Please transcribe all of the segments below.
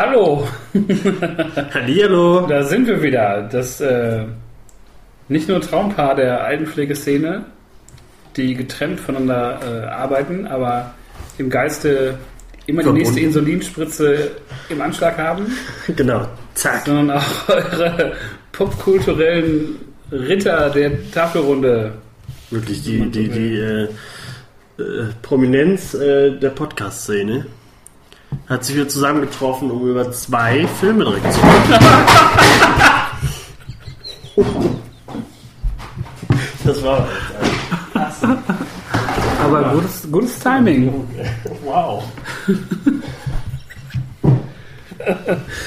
Hallo, Hallihallo. da sind wir wieder. Das äh, nicht nur Traumpaar der Altenpflegeszene, die getrennt voneinander äh, arbeiten, aber im Geiste immer die Verbunden. nächste Insulinspritze im Anschlag haben, Genau. Zack. sondern auch eure popkulturellen Ritter der Tafelrunde. Wirklich die, die, die äh, äh, Prominenz äh, der Podcast-Szene hat sich wieder zusammengetroffen, um über zwei Filme direkt zu reden. Das war Aber gutes, gutes Timing. Wow.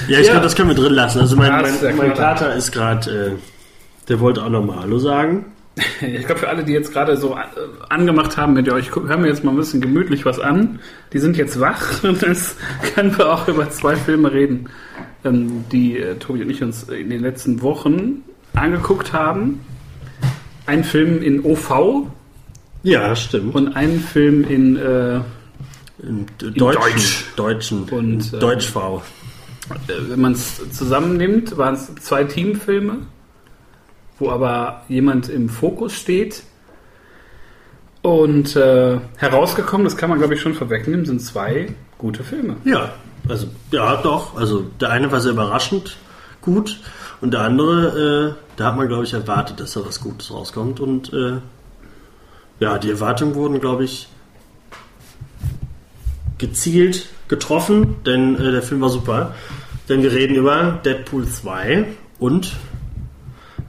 Ja, ich glaube, das können wir drin lassen. Also mein, Ja, mein, mein. Kater ist gerade, äh, der wollte auch nochmal Hallo sagen. Ich glaube, für alle, die jetzt gerade so äh, angemacht haben mit euch, hören wir jetzt mal ein bisschen gemütlich was an. Die sind jetzt wach und jetzt können wir auch über zwei Filme reden, ähm, die äh, Tobi und ich uns in den letzten Wochen angeguckt haben. Ein Film in OV Ja, stimmt. und einen Film in äh, In, Deutschen, Deutsch. Deutschen. Und, äh, Deutsch-V. äh, wenn man es zusammennimmt, waren es zwei Teamfilme, wo aber jemand im Fokus steht. Und äh, herausgekommen, das kann man glaube ich schon vorwegnehmen, sind zwei gute Filme. Ja, also, ja, doch. Also, der eine war sehr überraschend gut und der andere, äh, da hat man, glaube ich, erwartet, dass da was Gutes rauskommt. Und äh, ja, die Erwartungen wurden, glaube ich, gezielt getroffen, denn äh, der Film war super. Denn wir reden über Deadpool 2 und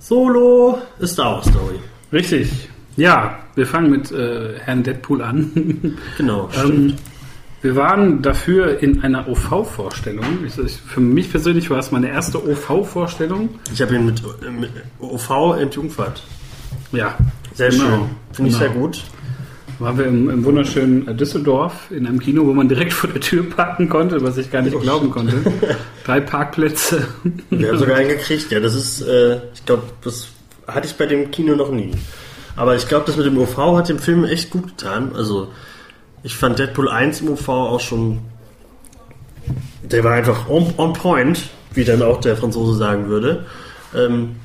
Solo A Star Wars Story. Richtig. Ja, wir fangen mit äh, Herrn Deadpool an. Genau. ähm, wir waren dafür in einer OV-Vorstellung. Ich, ich, für mich persönlich war es meine erste OV-Vorstellung. Ich habe ihn mit, äh, mit OV entjungfert. Ja, Sehr Genau. schön. Finde ich Genau. sehr gut. Waren wir im, im wunderschönen Düsseldorf in einem Kino, wo man direkt vor der Tür parken konnte, was ich gar nicht glauben konnte. Drei Parkplätze. Wir haben sogar einen gekriegt, ja. Das ist, äh, ich glaube, das hatte ich bei dem Kino noch nie. Aber ich glaube, das mit dem OV hat dem Film echt gut getan. Also, ich fand Deadpool 1 im OV auch schon. Der war einfach on, on point, wie dann auch der Franzose sagen würde. Ähm,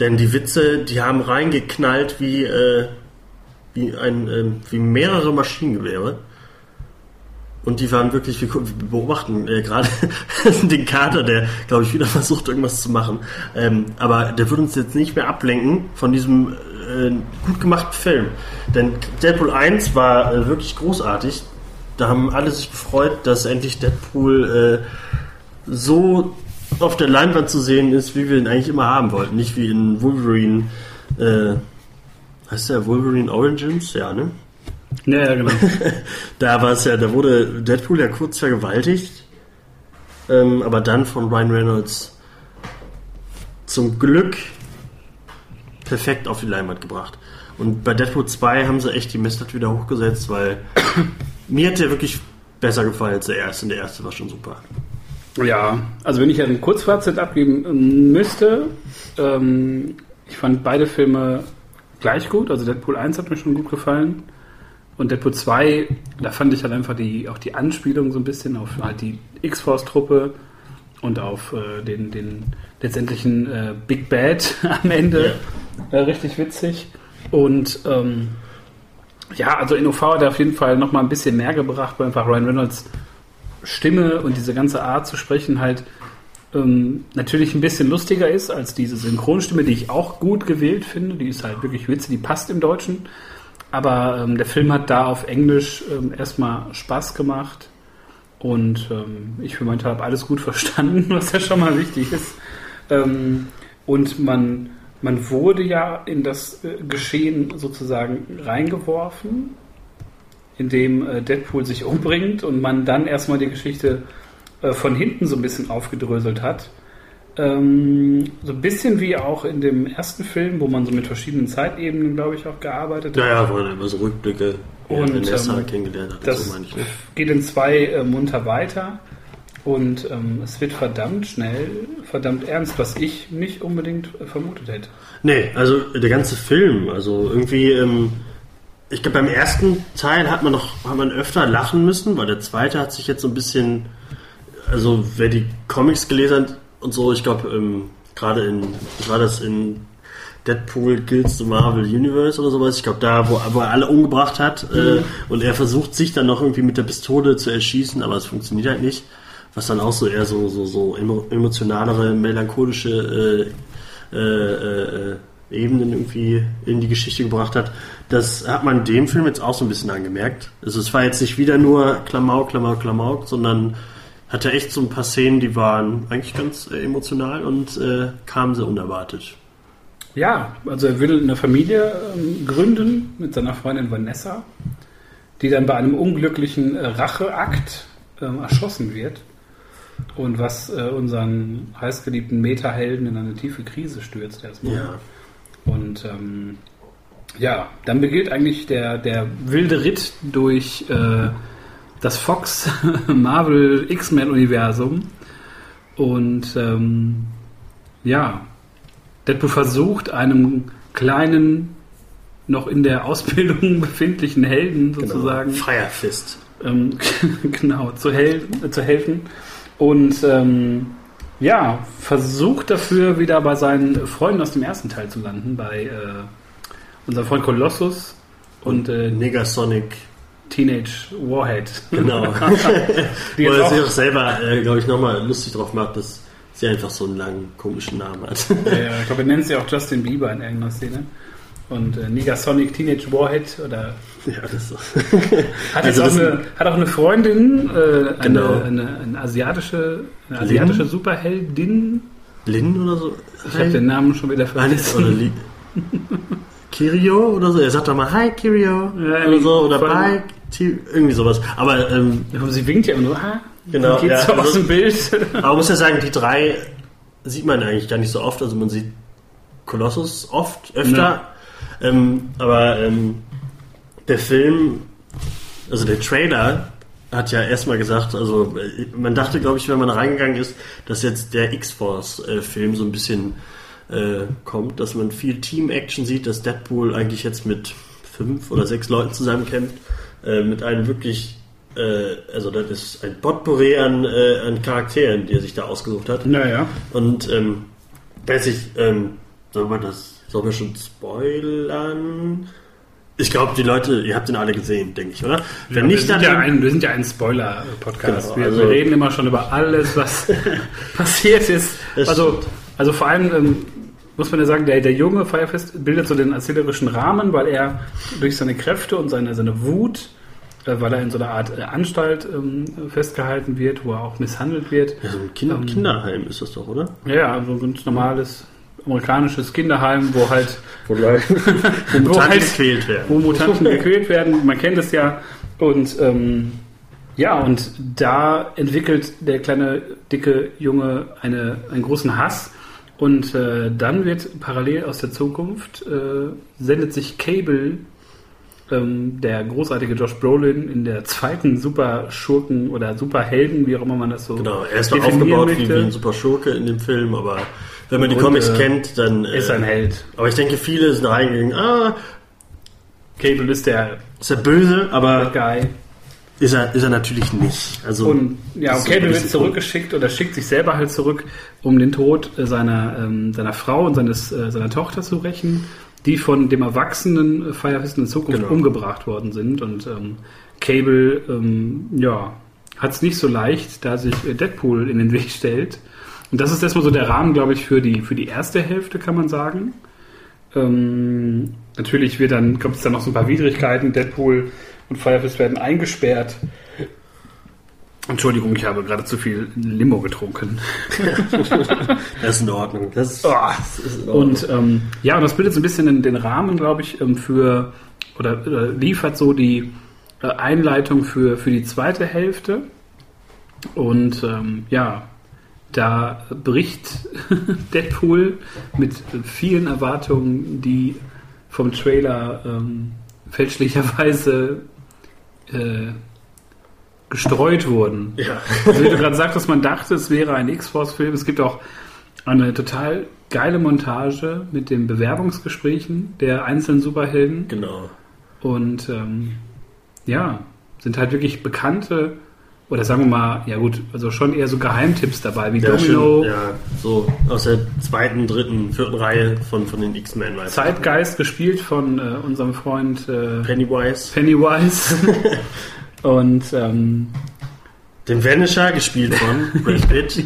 denn die Witze, die haben reingeknallt wie, äh, wie, ein, ähm, wie mehrere Maschinengewehre. Und die waren wirklich, wir, beobachten äh, gerade den Kater, der, glaube ich, wieder versucht, irgendwas zu machen. Ähm, aber der wird uns jetzt nicht mehr ablenken von diesem äh, gut gemachten Film. Denn Deadpool 1 war äh, wirklich großartig. Da haben alle sich gefreut, dass endlich Deadpool äh, so auf der Leinwand zu sehen ist, wie wir ihn eigentlich immer haben wollten. Nicht wie in Wolverine. Heißt der Wolverine Origins? Ja, ne? Ja, ja, genau. Da war es ja, da wurde Deadpool ja kurz vergewaltigt, ähm, aber dann von Ryan Reynolds zum Glück perfekt auf die Leinwand gebracht. Und bei Deadpool 2 haben sie echt die Messlatte wieder hochgesetzt, weil mir hat der wirklich besser gefallen als der erste. Und der erste war schon super. Ja, also wenn ich ein Kurzfazit abgeben ähm, müsste, ähm, ich fand beide Filme gleich gut. Also Deadpool 1 hat mir schon gut gefallen. Und Deadpool 2, da fand ich halt einfach die, auch die Anspielung so ein bisschen auf halt die X-Force-Truppe und auf äh, den, den letztendlichen äh, Big Bad am Ende äh, richtig witzig. Und ähm, ja, also in OV hat er auf jeden Fall nochmal ein bisschen mehr gebracht, weil einfach Ryan Reynolds Stimme und diese ganze Art zu sprechen halt ähm, natürlich ein bisschen lustiger ist als diese Synchronstimme, die ich auch gut gewählt finde. Die ist halt wirklich witzig, die passt im Deutschen. Aber ähm, der Film hat da auf Englisch ähm, erstmal Spaß gemacht. Und ähm, ich für meinen Teil habe alles gut verstanden, was ja schon mal wichtig ist. Ähm, und man, man wurde ja in das äh, Geschehen sozusagen reingeworfen, indem äh, Deadpool sich umbringt und man dann erstmal die Geschichte äh, von hinten so ein bisschen aufgedröselt hat. Ähm, so ein bisschen wie auch in dem ersten Film, wo man so mit verschiedenen Zeitebenen, glaube ich, auch gearbeitet hat. Ja, ja, wo er immer so Rückblicke Und, und Vanessa ähm, kennengelernt hat. Das so meine ich. geht in zwei äh, munter weiter und ähm, es wird verdammt schnell, verdammt ernst, was ich nicht unbedingt äh, vermutet hätte. Nee, also der ganze Film, also irgendwie, ähm, ich glaube beim ersten Teil hat man noch, hat man öfter lachen müssen, weil der zweite hat sich jetzt so ein bisschen also wer die Comics gelesen hat und so, ich glaube, ähm, gerade in, war das in Deadpool Kills the Marvel Universe oder sowas, ich glaube da, wo, wo er alle umgebracht hat äh, und er versucht sich dann noch irgendwie mit der Pistole zu erschießen, aber es funktioniert halt nicht. Was dann auch so eher so, so, so emo- emotionalere, melancholische äh, äh, äh, Ebenen irgendwie in die Geschichte gebracht hat. Das hat man dem Film jetzt auch so ein bisschen angemerkt. Also es war jetzt nicht wieder nur Klamauk, Klamauk, Klamauk, sondern hatte echt so ein paar Szenen, die waren eigentlich ganz äh, emotional und äh, kamen sehr unerwartet. Ja, also er will eine Familie ähm, gründen mit seiner Freundin Vanessa, die dann bei einem unglücklichen äh, Racheakt ähm, erschossen wird. Und was äh, unseren heißgeliebten Meta-Helden in eine tiefe Krise stürzt erstmal. Ja. Und ähm, ja, dann beginnt eigentlich der, der wilde Ritt durch äh, das Fox Marvel X-Men Universum. Und ähm, ja, Deadpool versucht einem kleinen, noch in der Ausbildung befindlichen Helden sozusagen Fire Fist. ähm, genau, zu, hel äh, zu helfen. Und ähm, ja, versucht dafür wieder bei seinen Freunden aus dem ersten Teil zu landen, bei äh, unserem Freund Colossus und äh, Negasonic. Teenage Warhead. Genau. Wo er sich auch, selber, äh, glaube ich, nochmal lustig drauf macht, dass sie einfach so einen langen, komischen Namen hat. ja, ich glaube, er nennt sie auch Justin Bieber in irgendeiner Szene. Und äh, Negasonic Teenage Warhead oder ja, das ist so. hat, Also auch das- eine, hat auch eine Freundin, äh, eine, Genau. eine, eine asiatische, eine asiatische Superheldin. Lin oder so? Ich habe den Namen schon wieder vergessen. Kirio oder so. Er sagt doch mal Hi Kirio Ja, oder so oder Bye, Ti- irgendwie sowas. Aber ähm, Ja, Sie winkt ja immer so, ha, Genau, geht ja, so aus also- dem Bild. Aber man muss ja sagen, die drei sieht man eigentlich gar nicht so oft. Also man sieht Kolossus oft, öfter. Ähm, aber ähm, der Film, also der Trailer hat ja erstmal gesagt, also äh, man dachte, glaube ich, wenn man reingegangen ist, dass jetzt der X-Force-Film so ein bisschen äh, kommt, dass man viel Team-Action sieht, dass Deadpool eigentlich jetzt mit fünf oder sechs Leuten zusammenkämpft, äh, mit einem wirklich, äh, also das ist ein Potpourri an, äh, an Charakteren, die er sich da ausgesucht hat. Naja. Und ähm, weiß ich, ähm, sollen wir das, sollen wir schon spoilern? Ich glaube, die Leute, ihr habt den alle gesehen, denke ich, oder? Wenn wir, nicht, sind dann ja ein, wir sind ja ein Spoiler-Podcast. Genau, wir, also- wir reden immer schon über alles, was passiert ist. Also, also vor allem ähm, muss man ja sagen, der, der junge Firefest bildet so den erzählerischen Rahmen, weil er durch seine Kräfte und seine, seine Wut, äh, weil er in so einer Art äh, Anstalt ähm, festgehalten wird, wo er auch misshandelt wird. ja, so ein kind Ähm, Kinderheim ist das doch, oder? Ja, also ein ganz normales amerikanisches Kinderheim, wo halt Wo, wo Mutanten halt- gequält werden. wo Mutanten gequält werden. Man kennt es ja. Und ähm, ja, und da entwickelt der kleine, dicke Junge eine, einen großen Hass. Und äh, dann wird parallel aus der Zukunft, äh, sendet sich Cable, ähm, der großartige Josh Brolin, in der zweiten Superschurken oder Superhelden, wie auch immer man das so Genau, er ist definieren aufgebaut wie, wie ein super Schurke in dem Film, aber wenn man die Und, Comics äh, kennt, dann. ist ein Held. Aber ich denke, viele sind reingegangen, ah, Cable ist der ist er böse, aber Guy. Ist er, ist er natürlich nicht. Also, Und ja, okay, du wird bisschen zurückgeschickt oder schickt sich selber halt zurück, um den Tod äh, seiner, ähm, seiner Frau und seines, äh, seiner Tochter zu rächen, die von dem erwachsenen äh, Firefist in Zukunft Genau. umgebracht worden sind. Und ähm, Cable, ähm, ja, hat es nicht so leicht, da sich äh, Deadpool in den Weg stellt. Und das ist erstmal so der Rahmen, glaube ich, für die, für die erste Hälfte, kann man sagen. Ähm, natürlich wird dann, kommt es dann noch so ein paar Widrigkeiten. Deadpool und Firefist werden eingesperrt. Entschuldigung, ich habe gerade zu viel Limo getrunken. das ist in Ordnung. Das ist, Oh. das ist in Ordnung. Und ähm, ja, und das bildet so ein bisschen den, den Rahmen, glaube ich, ähm, für oder, oder liefert so die äh, Einleitung für, für die zweite Hälfte. Und ähm, ja, da bricht Deadpool mit vielen Erwartungen, die vom Trailer ähm, fälschlicherweise äh, gestreut wurden. ja. Also wie du gerade sagtest, man dachte, es wäre ein X-Force-Film. Es gibt auch eine total geile Montage mit den Bewerbungsgesprächen der einzelnen Superhelden. Genau. Und ähm, ja, sind halt wirklich bekannte oder sagen wir mal, ja gut, also schon eher so Geheimtipps dabei, wie Ja, Domino, schön, ja, so aus der zweiten, dritten, vierten Reihe von, von den X-Men. Zeitgeist gespielt von äh, unserem Freund äh, Pennywise. Pennywise. Und ähm, Den Vanisher gespielt von Brad Pitt.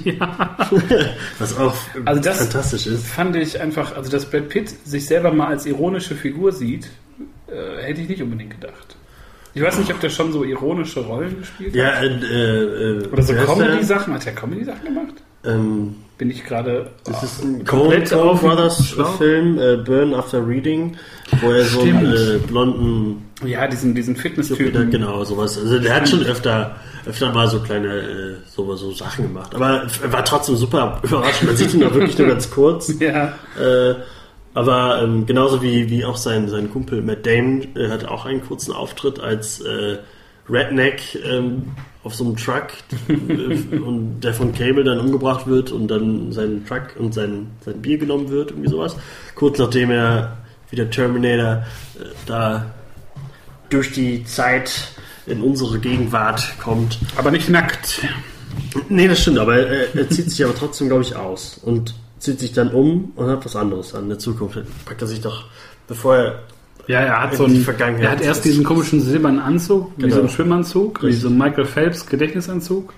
Was auch Also das- fantastisch ist. fand ich einfach, also dass Brad Pitt sich selber mal als ironische Figur sieht, äh, hätte ich nicht unbedingt gedacht. Ich weiß nicht, ob der schon so ironische Rollen gespielt Ja, hat. äh, äh, Oder so der? Comedy-Sachen. Hat er Comedy-Sachen gemacht? Ähm, Bin ich gerade. das ist ein komplett Coen Brothers. Film, äh, Burn After Reading, wo er so einen äh, blonden Ja, diesen, diesen Fitness-Typen. genau, sowas. Also der hat schon öfter, öfter mal so kleine äh, so, so Sachen gemacht. Aber er war trotzdem super überrascht. Man sieht ihn auch wirklich nur ganz kurz. Ja, Äh, aber ähm, genauso wie, wie auch sein, sein Kumpel Matt Damon äh, hat auch einen kurzen Auftritt als äh, Redneck ähm, auf so einem Truck äh, und der von Cable dann umgebracht wird und dann sein Truck und sein, sein Bier genommen wird, irgendwie sowas. Kurz nachdem er wie der Terminator äh, da durch die Zeit in unsere Gegenwart kommt. aber nicht nackt. Nee, das stimmt, aber er, er zieht sich aber trotzdem, glaube ich, aus und zieht sich dann um und hat was anderes an der Zukunft. Packt er sich doch, bevor er. Ja, er hat so einen, Vergangenheit. er hat erst diesen komischen silbernen Anzug, wie Genau. so ein Schwimmanzug, wie Richtig. so ein Michael Phelps Gedächtnisanzug.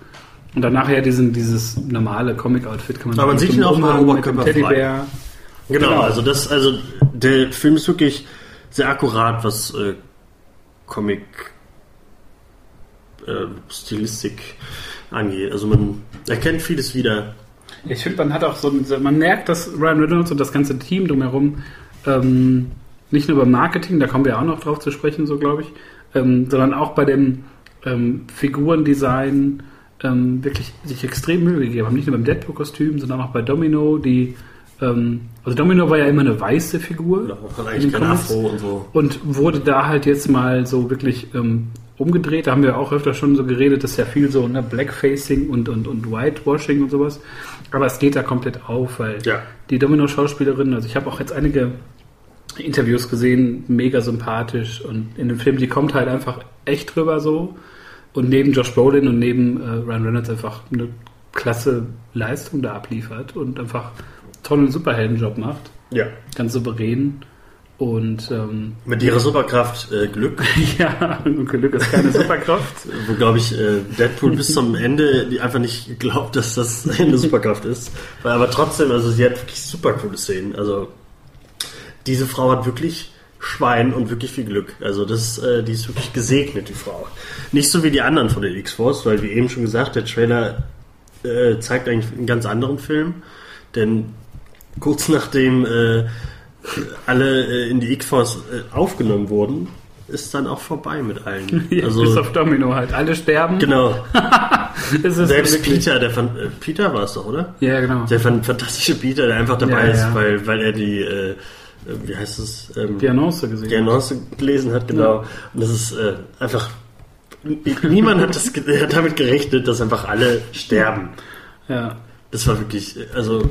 Und danach ja diesen, dieses normale Comic-Outfit kann man Aber man sieht ihn auch mal oberkörperfrei. Teddybär. Genau, Genau. also das, also der Film ist wirklich sehr akkurat, was äh, Comic äh, Stilistik angeht. Also man erkennt vieles wieder. Ich finde, man hat auch so, man merkt, dass Ryan Reynolds und das ganze Team drumherum ähm, nicht nur beim Marketing, da kommen wir auch noch drauf zu sprechen, so glaube ich, ähm, sondern auch bei dem ähm, Figurendesign ähm, wirklich sich extrem Mühe gegeben haben. Nicht nur beim Deadpool-Kostüm, sondern auch bei Domino, die ähm, also Domino war ja immer eine weiße Figur. Hat in eigentlich den kein. Afro und so. Und wurde da halt jetzt mal so wirklich ähm, umgedreht. Da haben wir auch öfter schon so geredet, das ist ja viel so ne, Blackfacing und, und, und Whitewashing und sowas. Aber es geht da komplett auf, weil Ja. die Domino-Schauspielerin, also ich habe auch jetzt einige Interviews gesehen, mega sympathisch und in dem Film, die kommt halt einfach echt drüber so. Und neben Josh Brolin und neben äh, Ryan Reynolds einfach eine klasse Leistung da abliefert und einfach tollen Superheldenjob macht. Ja. Ganz souverän. Und ähm, Mit ihrer Superkraft äh, Glück, ja, Glück ist keine Superkraft. wo glaube ich äh, Deadpool bis zum Ende einfach nicht glaubt, dass das eine Superkraft ist. Weil aber trotzdem, also sie hat wirklich super coole Szenen. Also diese Frau hat wirklich Schwein und wirklich viel Glück. Also das, äh, die ist wirklich gesegnet, die Frau. Nicht so wie die anderen von den X-Force, weil wie eben schon gesagt, der Trailer äh, zeigt eigentlich einen ganz anderen Film. Denn kurz nachdem äh, alle äh, in die X-Force äh, aufgenommen wurden, ist dann auch vorbei mit allen. Ja, also bis auf Domino halt. Alle sterben. genau. Es ist Selbst Peter, der fan- äh, Peter war es doch, oder? Ja, genau. Der fan- fantastische Peter, der einfach dabei Ja, ist, ja. weil weil er die äh, äh, wie heißt es ähm, Die Annonce gesehen. die Annonce gelesen hat, genau. Und das ist äh, einfach niemand hat, das, hat damit gerechnet, dass einfach alle sterben. Ja. Das war wirklich, also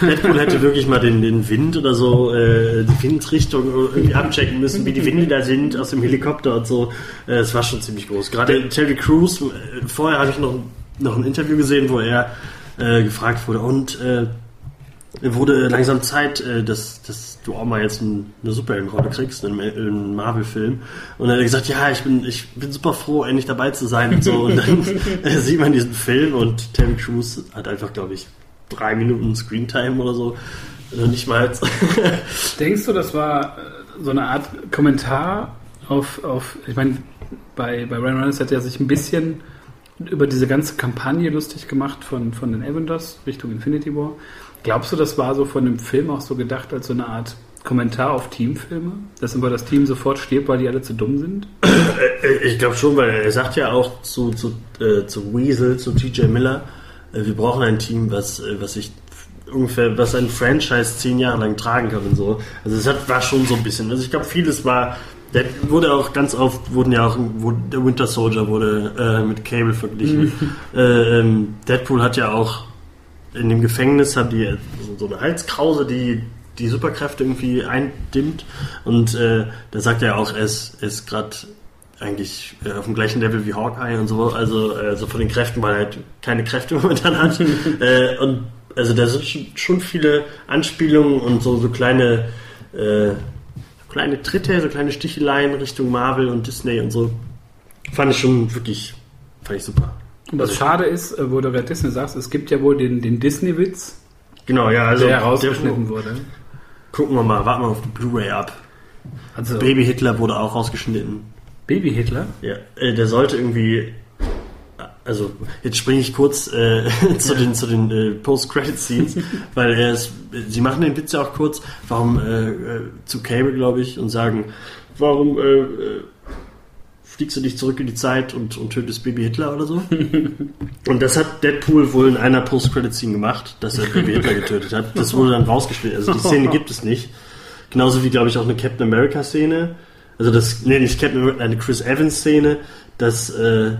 Deadpool hätte wirklich mal den, den Wind oder so, äh, die Windrichtung irgendwie abchecken müssen, wie die Winde da sind aus dem Helikopter und so. Äh, Es war schon ziemlich groß. Gerade Terry Crews, äh, vorher habe ich noch, noch ein Interview gesehen, wo er äh, gefragt wurde, und äh, wurde langsam Zeit, äh, dass, dass du auch mal jetzt ein, eine Superheldenrolle kriegst in einem, in einem Marvel-Film. Und dann hat er gesagt, ja, ich bin, ich bin super froh, endlich dabei zu sein und so. Und dann äh, sieht man diesen Film und Terry Crews hat einfach, glaube ich, drei Minuten Screentime oder so. Also nicht mal. Denkst du, das war äh, so eine Art Kommentar auf, auf ich meine, bei, bei Ryan Reynolds hat er sich ein bisschen über diese ganze Kampagne lustig gemacht von, von den Avengers Richtung Infinity War. Glaubst du, das war so von dem Film auch so gedacht als so eine Art Kommentar auf Teamfilme? Dass immer das Team sofort stirbt, weil die alle zu dumm sind? Äh, Ich glaube schon, weil er sagt ja auch zu, zu, äh, zu Weasel, zu TJ Miller, äh, wir brauchen ein Team, was, äh, was sich ungefähr, was ein Franchise zehn Jahre lang tragen kann und so. Also es hat, war schon so ein bisschen. Also ich glaube, vieles war, der wurde auch ganz oft, wurden ja auch, der Winter Soldier wurde äh, mit Cable verglichen. äh, ähm, Deadpool hat ja auch in dem Gefängnis haben die so, so eine Halskrause, die die Superkräfte irgendwie eindimmt. Und äh, da sagt er auch, er ist, ist gerade eigentlich äh, auf dem gleichen Level wie Hawkeye und so, also äh, so von den Kräften, weil er halt keine Kräfte momentan hat. äh, und also da sind schon, viele Anspielungen und so, so kleine, äh, kleine Tritte, so kleine Sticheleien Richtung Marvel und Disney und so. Fand ich schon wirklich, fand ich super. Und was Also- schade ist, äh, wo du gerade Disney sagst, es gibt ja wohl den, den Disney-Witz, Genau, ja, also der herausgeschnitten wurde. gucken wir mal, warten wir auf die Blu-ray ab. Also Baby Hitler wurde auch rausgeschnitten. Baby Hitler. Ja, äh, der sollte irgendwie. Also, jetzt springe ich kurz äh, zu den, zu den äh, Post-Credit-Scenes, weil er ist, sie machen den Witz ja auch kurz, warum äh, äh, zu Cable, glaube ich, und sagen, warum äh, äh, fliegst du nicht zurück in die Zeit und, und tötest Baby Hitler oder so? und das hat Deadpool wohl in einer Post-Credit-Scene gemacht, dass er Baby Hitler getötet hat. Das wurde dann rausgeschnitten. Also die Szene gibt es nicht. Genauso wie, glaube ich, auch eine Captain America-Szene. Also das, nee, nicht Captain America, eine Chris Evans-Szene, dass äh,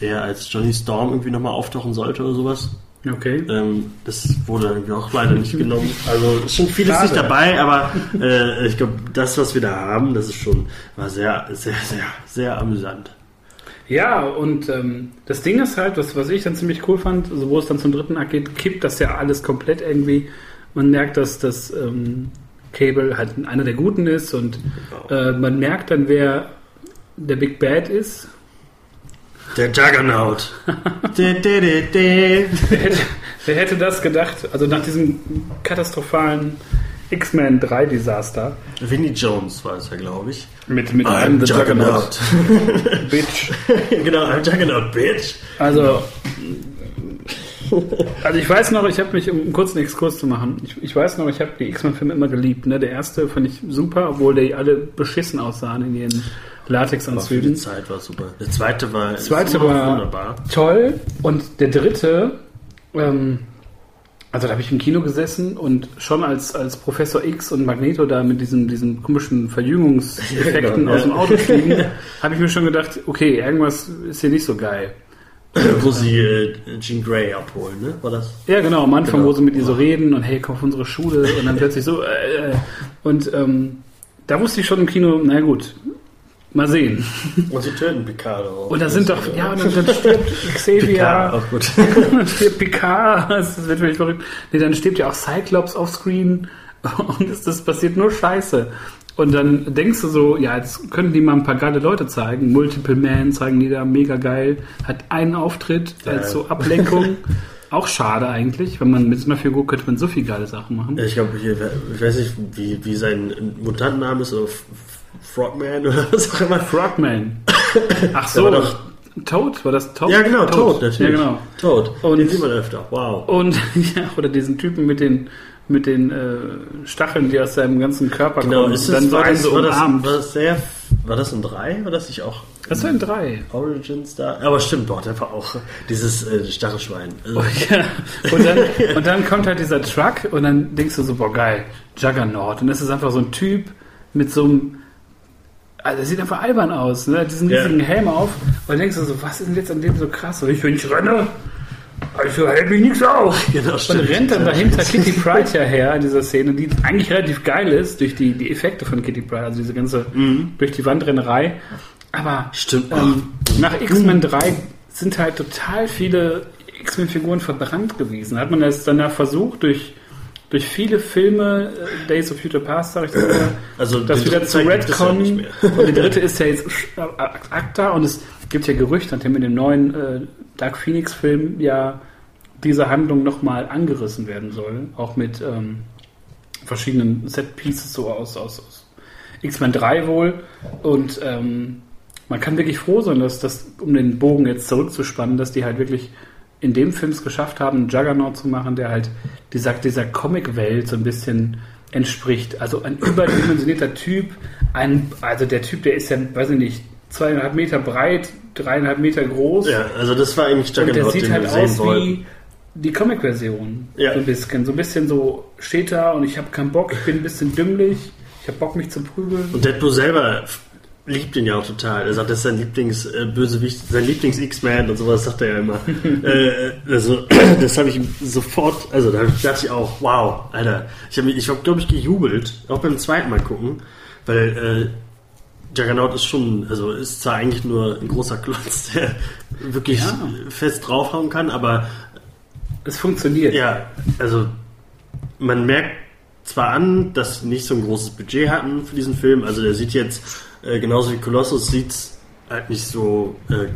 er als Johnny Storm irgendwie nochmal auftauchen sollte oder sowas. Okay. Ähm, das wurde irgendwie auch leider nicht genommen. Also ist schon vieles Schade. nicht dabei, aber äh, ich glaube, das, was wir da haben, das ist schon, war sehr, sehr, sehr, sehr amüsant. Ja, und ähm, das Ding ist halt, was, was ich dann ziemlich cool fand, also wo es dann zum dritten Akt geht, kippt das ja alles komplett irgendwie. Man merkt, dass das ähm, Cable halt einer der Guten ist und äh, man merkt dann, wer der Big Bad ist. Der Juggernaut. de, de, de, de. Wer hätte, wer hätte das gedacht? Also nach diesem katastrophalen X-Men 3 Desaster Vinnie Jones war es ja, glaube ich. mit, mit I'm The Juggernaut. Bitch. genau, I'm Juggernaut, bitch. Also, also ich weiß noch, ich habe mich, um einen kurzen Exkurs zu machen, ich, ich weiß noch, ich habe die X-Men-Filme immer geliebt. Ne? Der erste fand ich super, obwohl die alle beschissen aussahen in ihren für die Latexanzügen. Zeit war super. Der zweite war, Der zweite war wunderbar. toll und der dritte, ähm, also da habe ich im Kino gesessen und schon als, als Professor X und Magneto da mit diesen, diesen komischen Verjüngungseffekten Genau, aus dem. Auto fliegen, habe ich mir schon gedacht, okay, irgendwas ist hier nicht so geil. Wo sie äh, Jean Grey abholen, ne? War das? Ja, genau, am Anfang, Genau. wo sie mit ihr so reden und hey, komm auf unsere Schule und dann plötzlich so, äh, äh. und ähm, da wusste ich schon im Kino, na gut, mal sehen. Und sie töten Picard auch. Und da sind doch, ja, und dann, dann stirbt Xavier, Picard, auch gut. dann stirbt Picard, das wird völlig verrückt. Nee, dann stirbt ja auch Cyclops auf Screen und das, das passiert nur Scheiße. Und dann denkst du so, ja, jetzt könnten die mal ein paar geile Leute zeigen. Multiple Man zeigen die da, mega geil. Hat einen Auftritt Ja. als so Ablenkung. Auch schade eigentlich, wenn man mit Figur könnte man so viele geile Sachen machen. Ich glaube, hier, ich weiß nicht, wie, wie sein Mutantenname ist, oder Frogman oder was auch immer. Frogman. Ach so, Toad? War das Toad? Ja, genau, Toad, natürlich. Ja, genau. Toad. Und- Den sieht man öfter. Wow. Und ja, oder diesen Typen mit den mit den äh, Stacheln, die aus seinem ganzen Körper Genau, kommen. ist dann war, das, so war, das, war das sehr, war das ein 3? War das nicht auch Das war ein Drei. Origins da? Aber stimmt, dort einfach auch dieses äh, Stachelschwein. Oh, ja. und, dann, und dann kommt halt dieser Truck und dann denkst du so, boah geil, Juggernaut. Und das ist einfach so ein Typ mit so einem also das sieht einfach albern aus, ne? Diesen riesigen Helm auf. Und dann denkst du so, was ist denn jetzt an dem so krass? Und ich, wenn ich renne, also hält mich nichts auf. Genau, und stimmt. rennt dann dahinter Kitty Pryde ja her in dieser Szene, die eigentlich relativ geil ist durch die, die Effekte von Kitty Pryde, also diese ganze durch die Wandrennerei. Aber Stimmt. ähm, nach X-Men 3 sind halt total viele X-Men-Figuren verbrannt gewesen. Hat man es danach versucht, durch, durch viele Filme, äh, Days of Future Past, sag ich mal, Also das wieder zu Redcon. und die dritte ist ja jetzt Acta und es gibt ja Gerüchte, nachdem in dem neuen äh, Dark Phoenix-Film ja diese Handlung nochmal angerissen werden soll. Auch mit ähm, verschiedenen Set-Pieces so aus, aus, aus X-Men 3 wohl. Und ähm, man kann wirklich froh sein, dass das, um den Bogen jetzt zurückzuspannen, dass die halt wirklich in dem Film es geschafft haben, einen Juggernaut zu machen, der halt dieser, dieser Comic-Welt so ein bisschen entspricht. Also ein überdimensionierter Typ, ein, also der Typ, der ist ja, weiß ich nicht, zweieinhalb Meter breit, dreieinhalb Meter groß. Ja, also das war eigentlich Und der Juggernaut, sieht halt aus wollten. wie die Comic-Version. Ja. So ein bisschen. So ein bisschen so steht da und ich habe keinen Bock, ich bin ein bisschen dümmlich, ich habe Bock, mich zu prügeln. Und Deadpool selber liebt ihn ja auch total. Er sagt, das ist sein Lieblings-Bösewicht, sein Lieblings-X-Man und sowas sagt er ja immer. äh, also, das habe ich ihm sofort, also da dachte ich auch, wow, Alter. Ich habe, ich hab, glaube ich, gejubelt, auch beim zweiten Mal gucken, weil äh, Juggernaut ist schon, also ist zwar eigentlich nur ein großer Klotz, der wirklich Ja. fest draufhauen kann, aber Es funktioniert. ja, also man merkt zwar an, dass sie nicht so ein großes Budget hatten für diesen Film, also der sieht jetzt, äh, genauso wie Colossus, sieht halt nicht so äh,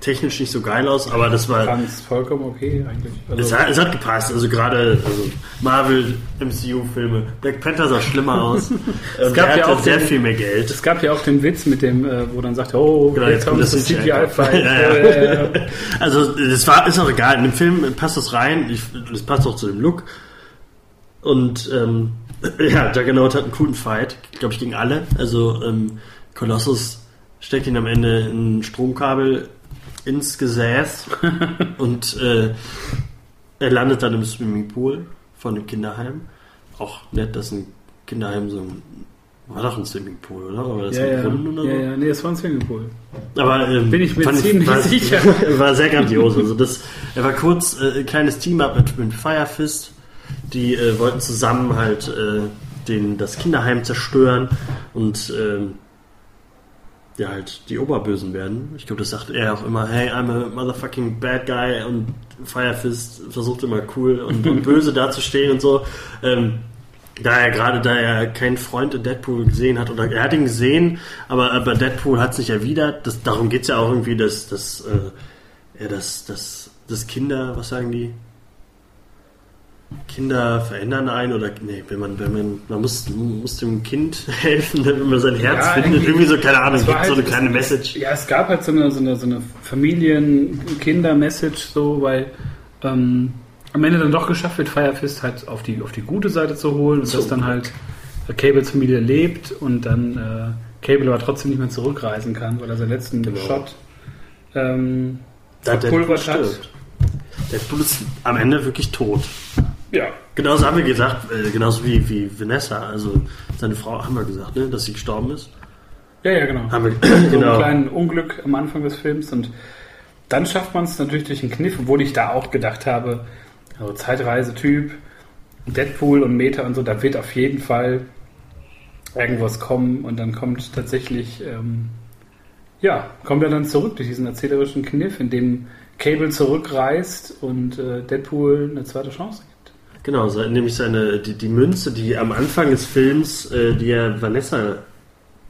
technisch nicht so geil aus, aber das war Fand es vollkommen okay eigentlich. es Also, hat, es hat gepasst, also gerade also Marvel, MCU-Filme. Black Panther sah schlimmer aus. es gab ja auch sehr den- viel mehr Geld. es gab ja auch den Witz mit dem, äh, wo dann sagt, oh, Genau, jetzt kommt das CGI. CGI-Fight. Ja, ja. Äh, Also das war ist auch egal. In dem Film passt das rein. Ich, das passt auch zu dem Look. Und ähm, ja, Juggernaut hat einen coolen Fight, glaube ich, gegen alle. Also ähm, Colossus steckt ihn am Ende ein Stromkabel ins Gesäß und äh, er landet dann im Swimmingpool von dem Kinderheim. Auch nett, dass ein Kinderheim so ein war doch ein Swimmingpool, oder? War das ja, ein ja, Brunnen oder ja, so? ja, nee, es war ein Swimmingpool. Aber ähm, Bin ich mir ziemlich war, sicher. War sehr grandios. Also das, er war kurz äh, ein kleines Team-Up mit, mit Fire Fist. Die äh, wollten zusammen halt äh, den, das Kinderheim zerstören und ähm, ja halt die Oberbösen werden. Ich glaube, das sagt er auch immer, hey, I'm a motherfucking bad guy und Fire Fist versucht immer cool und, und böse dazustehen und so. Ähm, da er gerade, da er keinen Freund in Deadpool gesehen hat, oder er hat ihn gesehen, aber, aber Deadpool hat es nicht erwidert. Das, darum geht es ja auch irgendwie, dass, dass, äh, ja, dass, dass, dass Kinder, was sagen die? Kinder verändern einen oder nee, wenn man, wenn man, man muss, muss dem Kind helfen, wenn man sein Herz Ja, findet. irgendwie- so, keine Ahnung, Es gibt war so eine halt- kleine Message. Ja, es gab halt so eine, so eine, so eine Familien-Kinder-Message, so, weil ähm, am Ende dann doch geschafft wird, Fire Fist halt auf die, auf die gute Seite zu holen und So. dass dann halt Cables Familie lebt und dann äh, Cable aber trotzdem nicht mehr zurückreisen kann, weil er seinen letzten Genau. Shot ähm, verpulvert hat. Deadpool ist am Ende wirklich tot. Ja. Genauso haben wir gesagt, äh, genauso wie, wie Vanessa, also seine Frau, haben wir gesagt, ne, dass sie gestorben ist. Ja, ja, genau. Haben wir, so ein genau. kleines Unglück am Anfang des Films und dann schafft man es natürlich durch einen Kniff, obwohl ich da auch gedacht habe, also Zeitreise-Typ, Deadpool und Meta und so, da wird auf jeden Fall irgendwas kommen und dann kommt tatsächlich, ähm, ja, kommt er dann zurück durch diesen erzählerischen Kniff, in dem Cable zurückreist und äh, Deadpool eine zweite Chance gibt. Genau, nämlich seine, die, die Münze, die am Anfang des Films, äh, die er Vanessa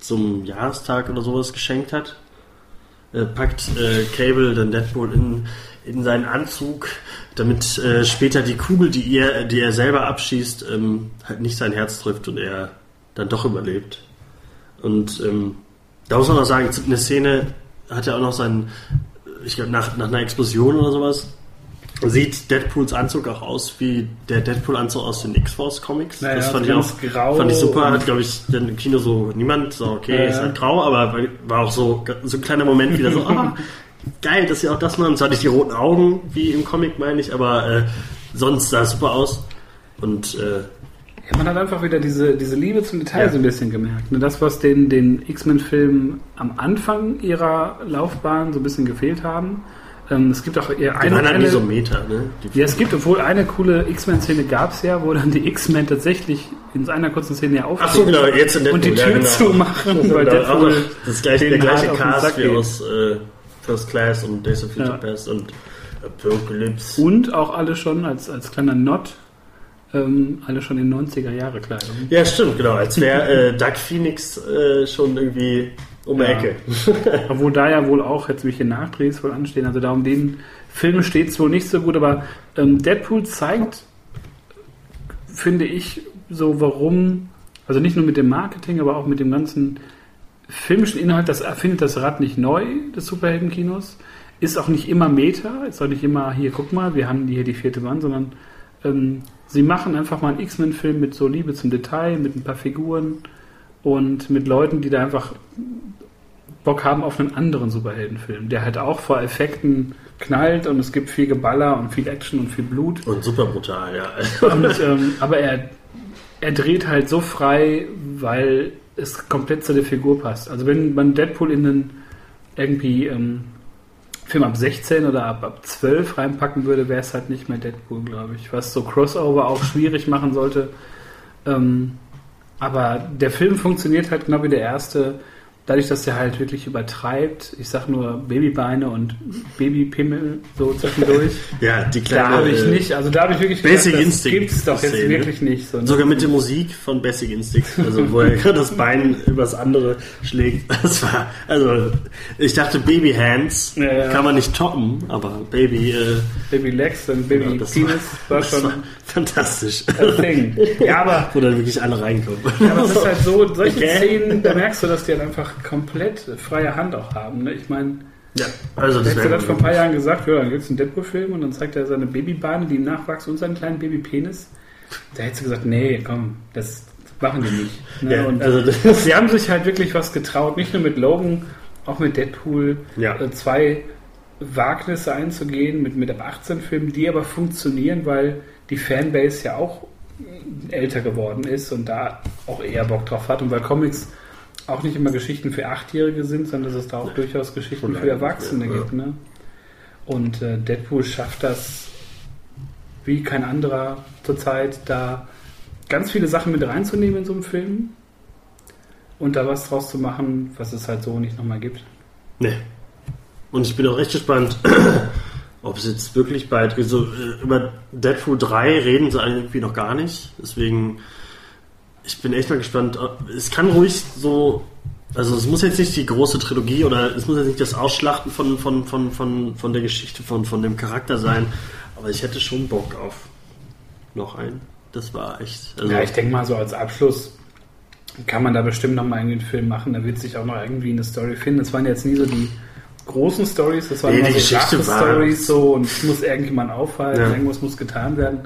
zum Jahrestag oder sowas geschenkt hat, äh, packt äh, Cable dann Deadpool in, in seinen Anzug, damit äh, später die Kugel, die er, die er selber abschießt, ähm, halt nicht sein Herz trifft und er dann doch überlebt. Und ähm, da muss man noch sagen, eine Szene, hat er auch noch seinen, ich glaube, nach, nach einer Explosion oder sowas, sieht Deadpools Anzug auch aus wie der Deadpool-Anzug aus den X-Force Comics. Naja, das fand ich, auch, grau fand ich super. und- Hat, glaube ich, dann im Kino so niemand so, okay, Ja, ist halt grau, aber war auch so, so ein kleiner Moment wieder so, ah, geil, dass sie auch das machen. Zwar nicht die roten Augen, wie im Comic, meine ich, aber äh, sonst sah es super aus. Und äh, Ja, man hat einfach wieder diese, diese Liebe zum Detail Ja. so ein bisschen gemerkt. Ne? Das, was den, den X-Men-Filmen am Anfang ihrer Laufbahn so ein bisschen gefehlt haben. Ähm, es gibt auch eher die eine, waren halt nie so Meta, ne? Die ja, es gibt, obwohl eine coole X-Men-Szene gab es ja, wo dann die X-Men tatsächlich in einer kurzen Szene ja aufstehen Ach so, genau, jetzt in Deadpool. und die Tür ja, genau. zumachen, weil Genau, Deadpool das gleiche, der den gleiche hart auf den Cast wie aus äh, First Class und Days of Future Ja. Past und Apocalypse. und auch alle schon als, als kleiner Not, ähm, alle schon in 90er-Jahre Kleidung. Ja, stimmt, genau. Als wäre äh, Doug Phoenix äh, schon irgendwie um die Ja. Ecke. Obwohl da ja wohl auch jetzt welche Nachdrehs wohl anstehen. Also da um den Film steht es wohl nicht so gut, aber ähm, Deadpool zeigt, finde ich, so warum, also nicht nur mit dem Marketing, aber auch mit dem ganzen filmischen Inhalt, das erfindet das Rad nicht neu des Superheldenkinos, ist auch nicht immer Meta, ist auch nicht immer, hier guck mal, wir haben hier die vierte Wand, sondern ähm, sie machen einfach mal einen X-Men-Film mit so Liebe zum Detail, mit ein paar Figuren und mit Leuten, die da einfach Bock haben auf einen anderen Superheldenfilm, der halt auch vor Effekten knallt und es gibt viel Geballer und viel Action und viel Blut. Und super brutal, ja. Und, ähm, aber er, er dreht halt so frei, weil es komplett zu der Figur passt. Also wenn man Deadpool in einen irgendwie ähm, Film ab 16 oder ab, ab 12 reinpacken würde, wäre es halt nicht mehr Deadpool, glaube ich. Was so Crossover auch schwierig machen sollte. Ähm, aber der Film funktioniert halt genau wie der erste. Dadurch, dass der halt wirklich übertreibt, ich sag nur Babybeine und Babypimmel so zwischendurch. Ja, die Da kleine. habe ich nicht, also da habe ich wirklich Basic das Instinct gibt's doch jetzt Szene. wirklich nicht. So, ne? Sogar mit der Musik von Basic Instinct, also wo er gerade das Bein übers andere schlägt. Das war, also ich dachte Baby Hands Ja, ja. kann man nicht toppen, aber Baby, äh, Baby Legs und Baby ja, Penis war, das schon war fantastisch. Ja, aber, Wo dann wirklich alle reinkommen. ja, aber es ist halt so, solche Okay. Szenen, da merkst du, dass die halt einfach komplett freie Hand auch haben. Ne? Ich meine, Ja, also das wäre das vor ein paar Jahren gesagt, ja, dann gibt es einen Deadpool-Film und dann zeigt er seine Babybeine, die nachwachsen und seinen kleinen Babypenis. Da hättest du gesagt, nee, komm, das machen die nicht. Ne? Ja, also das- sie haben sich halt wirklich was getraut, nicht nur mit Logan, auch mit Deadpool, Ja. äh, zwei Wagnisse einzugehen mit, mit ab 18 Filmen, die aber funktionieren, weil die Fanbase ja auch äh, älter geworden ist und da auch eher Bock drauf hat und weil Comics auch nicht immer Geschichten für Achtjährige sind, sondern dass es da auch durchaus Geschichten für Erwachsene ja. gibt. Ne? Und äh, Deadpool schafft das wie kein anderer zurzeit, da ganz viele Sachen mit reinzunehmen in so einem Film und da was draus zu machen, was es halt so nicht nochmal gibt. Nee. Und ich bin auch echt gespannt, ob es jetzt wirklich bald. Also, äh, über Deadpool 3 reden sie irgendwie noch gar nicht. Deswegen, ich bin echt mal gespannt. Es kann ruhig so. Also es muss jetzt nicht die große Trilogie oder es muss jetzt nicht das Ausschlachten von, von, von, von, von der Geschichte, von, von dem Charakter sein. Aber ich hätte schon Bock auf noch einen. Das war echt. Also, ja, ich denke mal so als Abschluss kann man da bestimmt nochmal irgendwie einen Film machen. Da wird sich auch noch irgendwie eine Story finden. Das waren jetzt nie so die großen Stories, das waren Nee, immer die so Geschichte Stories so und es muss irgendjemand aufhalten, Ja. irgendwas muss getan werden.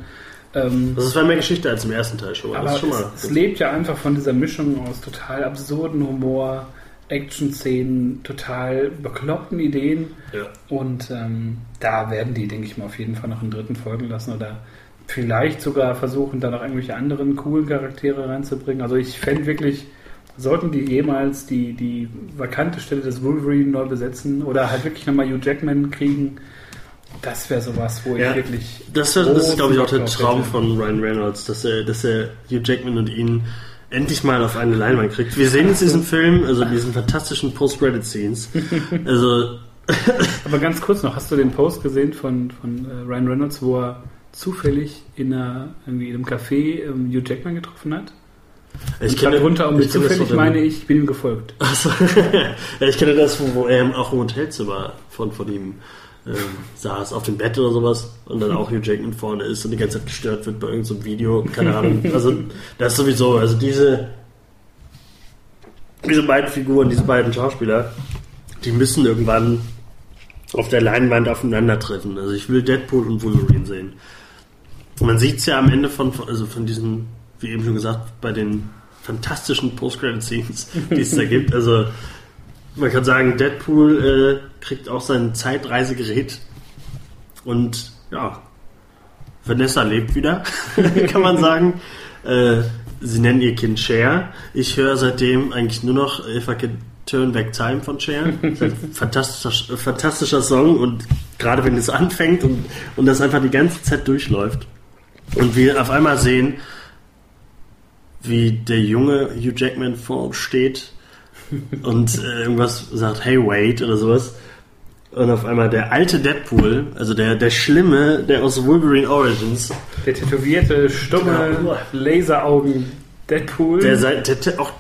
Ähm, das war mehr Geschichte als im ersten Teil schon aber ist schon mal. es, es lebt ja einfach von dieser Mischung aus total absurden Humor, Action-Szenen, total bekloppten Ideen. ja. Und ähm, da werden die, denke ich mal, auf jeden Fall noch einen dritten folgen lassen oder vielleicht sogar versuchen, da noch irgendwelche anderen coolen Charaktere reinzubringen. Also ich fände wirklich, sollten die jemals die, die vakante Stelle des Wolverine neu besetzen oder halt wirklich nochmal Hugh Jackman kriegen, das wäre sowas, wo Ja. ich wirklich. Das, wär, das ist, glaube ich, auch der Traum von Ryan Reynolds, dass er, dass er Hugh Jackman und ihn endlich mal auf eine Leinwand kriegt. Wir sehen jetzt diesen Film, also diesen fantastischen Post-Credit-Scenes. Also, Aber ganz kurz noch, hast du den Post gesehen von, von äh, Ryan Reynolds, wo er zufällig in, einer, irgendwie in einem Café ähm, Hugh Jackman getroffen hat? ich kenne runter und mit ich zufällig meine ich, ich bin ihm gefolgt. Achso. ja, ich kenne das, wo, wo er auch im Hotelzimmer von, von ihm ähm, saß, auf dem Bett oder sowas und dann auch Hugh Jackman vorne ist und die ganze Zeit gestört wird bei irgendeinem so Video. Keine Ahnung. Also, das sowieso, also diese, diese beiden Figuren, diese beiden Schauspieler, die müssen irgendwann auf der Leinwand aufeinandertreffen. Also, ich will Deadpool und Wolverine sehen. Und man sieht es ja am Ende von, also von diesen, wie eben schon gesagt, bei den fantastischen Post-Credit-Scenes, die es da gibt. Also man kann sagen, Deadpool äh, kriegt auch sein Zeitreisegerät und ja, Vanessa lebt wieder, kann man sagen. Äh, sie nennen ihr Kind Cher. Ich höre seitdem eigentlich nur noch If I Can Turn Back Time von Cher. Fantastischer, fantastischer Song und gerade wenn es anfängt und, und das einfach die ganze Zeit durchläuft und wir auf einmal sehen, wie der junge Hugh Jackman vor uns steht und äh, irgendwas sagt, hey wait oder sowas. Und auf einmal der alte Deadpool, also der, der Schlimme, der aus Wolverine Origins, Der tätowierte, stumme Ja. Laseraugen Deadpool, der, der, der auch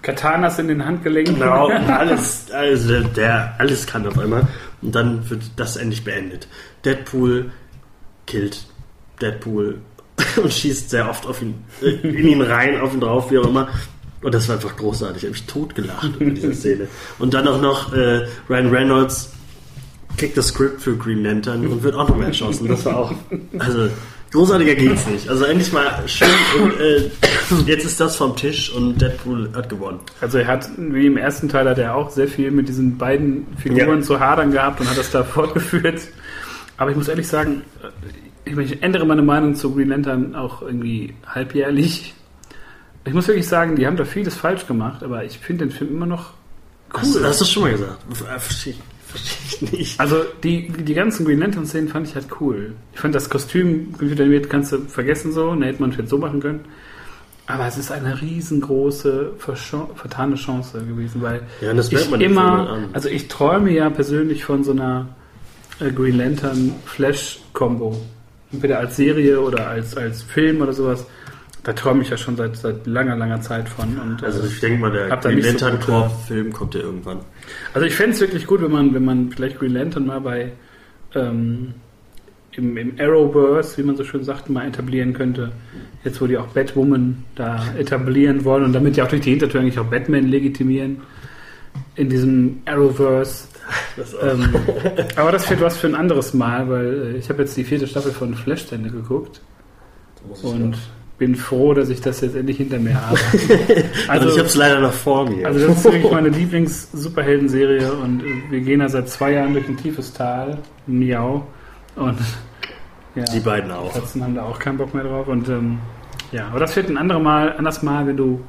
Katanas in den Handgelenken. genau alles, also der, der alles kann auf einmal. Und dann wird das endlich beendet. Deadpool killt Deadpool und schießt sehr oft auf ihn, äh, in ihn rein, auf ihn drauf, wie auch immer. Und das war einfach großartig. Ich habe mich totgelacht über diese Szene. Und dann auch noch äh, Ryan Reynolds kriegt das Skript für Green Lantern und wird auch noch mehr erschossen. Das war auch, also großartiger geht's nicht. Also endlich mal schön und äh, jetzt ist das vom Tisch und Deadpool hat gewonnen. Also er hat, wie im ersten Teil, hat er auch sehr viel mit diesen beiden Figuren Ja. zu hadern gehabt und hat das da fortgeführt. Aber ich muss ehrlich sagen, ich ich ändere meine Meinung zu Green Lantern auch irgendwie halbjährlich. Ich muss wirklich sagen, die haben da vieles falsch gemacht, aber ich finde den Film immer noch cool. Hast, hast du das schon mal gesagt? Äh, Verstehe ich, nicht. Also die, die ganzen Green Lantern Szenen fand ich halt cool. Ich fand das Kostüm computeranimiert kannst du vergessen so, ne, hätte man vielleicht so machen können. Aber es ist eine riesengroße, vertane Chance gewesen, weil Ja, ich immer, also ich träume ja persönlich von so einer äh, Green Lantern Flash Combo. Entweder als Serie oder als, als Film oder sowas. Da träume ich ja schon seit, seit langer, langer Zeit von. Und, äh, Also ich denke mal, der Green nicht so kommt ja irgendwann. Also ich fände es wirklich gut, wenn man, wenn man vielleicht Green Lantern mal bei ähm, im, im Arrowverse, wie man so schön sagt, mal etablieren könnte. Jetzt wo die auch Batwoman da etablieren wollen und damit ja auch durch die Hintertür eigentlich auch Batman legitimieren in diesem Arrowverse. Das Ähm, aber das wird was für ein anderes Mal, weil äh, ich habe jetzt die vierte Staffel von Flash zu Ende geguckt und bin froh, dass ich das jetzt endlich hinter mir habe. also, ich habe es leider noch vor mir. Also das ist wirklich meine Lieblings-Superhelden-Serie und äh, wir gehen da seit zwei Jahren durch ein tiefes Tal, Miau. Und ja, die beiden auch. Katzen haben da auch keinen Bock mehr drauf. Und ähm, ja, aber das wird ein anderes Mal, anders Mal, wenn du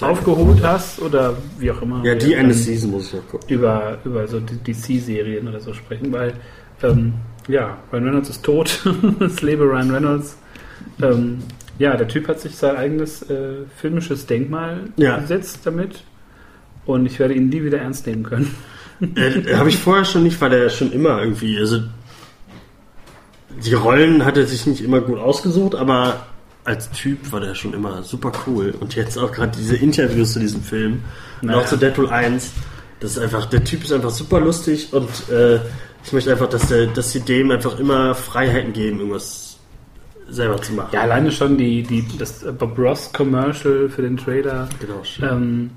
aufgeholt hast oder wie auch immer. Ja, die eine Season muss ich noch gucken. Über, über so die DC-Serien oder so sprechen, weil ähm, ja, Ryan Reynolds ist tot, es lebe Ryan Reynolds. Ähm, ja, der Typ hat sich sein eigenes äh, filmisches Denkmal Ja. gesetzt damit und ich werde ihn nie wieder ernst nehmen können. Äh, habe ich vorher schon nicht, weil der schon immer irgendwie, also die Rollen hat er sich nicht immer gut ausgesucht, aber als Typ war der schon immer super cool. Und jetzt auch gerade diese Interviews zu diesem Film und Naja. auch zu Deadpool 1, das ist einfach, der Typ ist einfach super lustig und äh, ich möchte einfach, dass, der, dass sie dem einfach immer Freiheiten geben, irgendwas selber zu machen. Ja, alleine schon die, die, das Bob Ross Commercial für den Trailer. genau. schön. Ähm,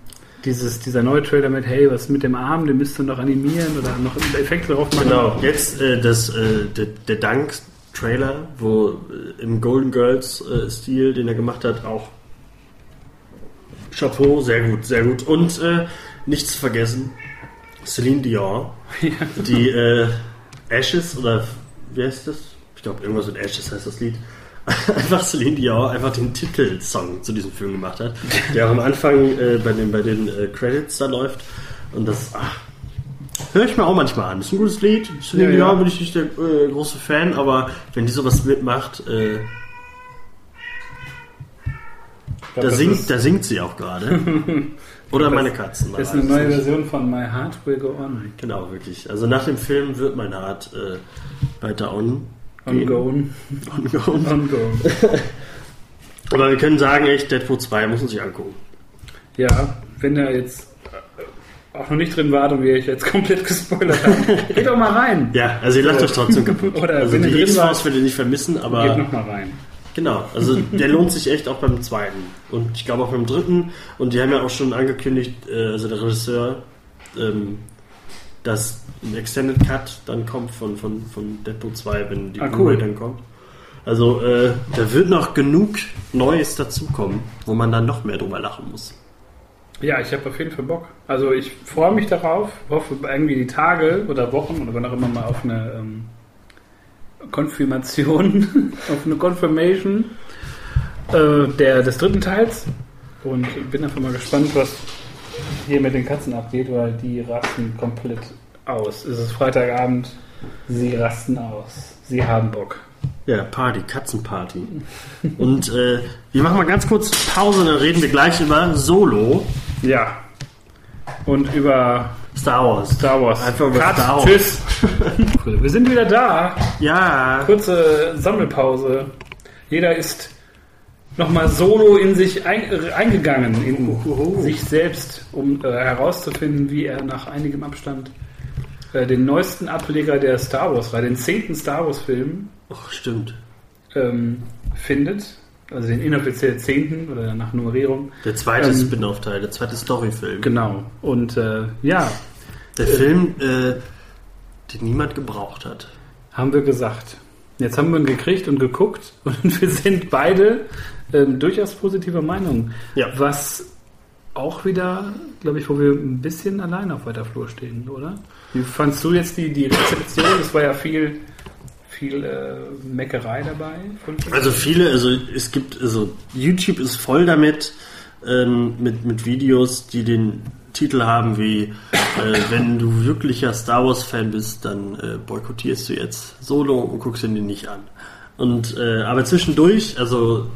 dieses, dieser neue Trailer mit, hey, was mit dem Arm, den müsst ihr noch animieren oder noch Effekte drauf machen. Genau, jetzt äh, das, äh, der, der Dank-Trailer, wo äh, im Golden Girls-Stil, den er gemacht hat, auch Chapeau, sehr gut, sehr gut. Und äh, nicht zu vergessen, Celine Dion, die äh, Ashes, oder wie heißt das? Ich glaube, irgendwas mit Ashes heißt das Lied. einfach Celine Dion einfach den Titelsong zu diesem Film gemacht hat, der auch am Anfang äh, bei den, bei den äh, Credits da läuft. Und das, ach, Höre ich mir auch manchmal an. Ist ein gutes Lied. Celine Ja, ja. Dion bin ich nicht der äh, große Fan, aber wenn die sowas mitmacht, äh, glaub, da, das singt, da singt sie auch gerade. Oder Das- meine Katzen. das ist eine neue. Version von My Heart Will Go On. Genau, wirklich. Also nach dem Film wird meine Art äh, weiter on. Ongoing. Ongoing. Ongoing. Aber wir können sagen, echt, Deadpool 2 muss man sich angucken. Ja, wenn er jetzt auch noch nicht drin war und wir euch jetzt komplett gespoilert haben, geht doch mal rein. Ja, also ihr lacht So. euch trotzdem kaputt. Oder also wenn ihr die X-Force werdet ihr nicht vermissen, Geht aber noch mal rein. genau, also der lohnt sich echt auch beim zweiten. Und ich glaube auch beim dritten. Und die haben ja auch schon angekündigt, äh, also der Regisseur, ähm, dass ein Extended Cut dann kommt von, von, von Deadpool 2, wenn die Ah, cool. dann kommt. Also äh, da wird noch genug Neues dazukommen, wo man dann noch mehr drüber lachen muss. Ja, ich habe auf jeden Fall Bock. Also ich freue mich darauf, hoffe irgendwie die Tage oder Wochen oder wann auch immer mal auf eine ähm, Konfirmation, auf eine Confirmation äh, der, des dritten Teils. Und bin einfach mal gespannt, was hier mit den Katzen abgeht, weil die rasten komplett aus. Es ist Freitagabend, sie rasten aus. Sie haben Bock. Ja, Party, Katzenparty. Und äh, wir machen mal ganz kurz Pause, dann reden wir gleich über Solo Ja. Und über Star Wars. Star Wars. Einfach über Cut, Star Wars. Tschüss. Wir sind wieder da. Ja, Kurze Sammelpause. Jeder ist nochmal solo in sich ein, äh, eingegangen, in Uhuhu. sich selbst, um äh, herauszufinden, wie er nach einigem Abstand äh, den neuesten Ableger der Star Wars-Reihe, den zehnten Star Wars-Film, stimmt. ähm, findet. Also den inoffiziell zehnten oder nach Nummerierung. Der zweite Ähm, Spin-off-Teil, der zweite Storyfilm. Genau. Und äh, ja, Der Film, äh, den niemand gebraucht hat. haben wir gesagt. Jetzt haben wir ihn gekriegt und geguckt und wir sind beide ähm, durchaus positiver Meinung. Ja. Was auch wieder, glaube ich, wo wir ein bisschen allein auf weiter Flur stehen, oder? Wie fandst du jetzt die, die Rezeption? Es war ja viel, viel äh, Meckerei dabei. Von Also viele, also es gibt, also YouTube ist voll damit, ähm, mit, mit Videos, die den Titel haben wie, äh, wenn du wirklicher Star Wars-Fan bist, dann äh, boykottierst du jetzt Solo und guckst ihn dir nicht an. Und äh, aber zwischendurch, also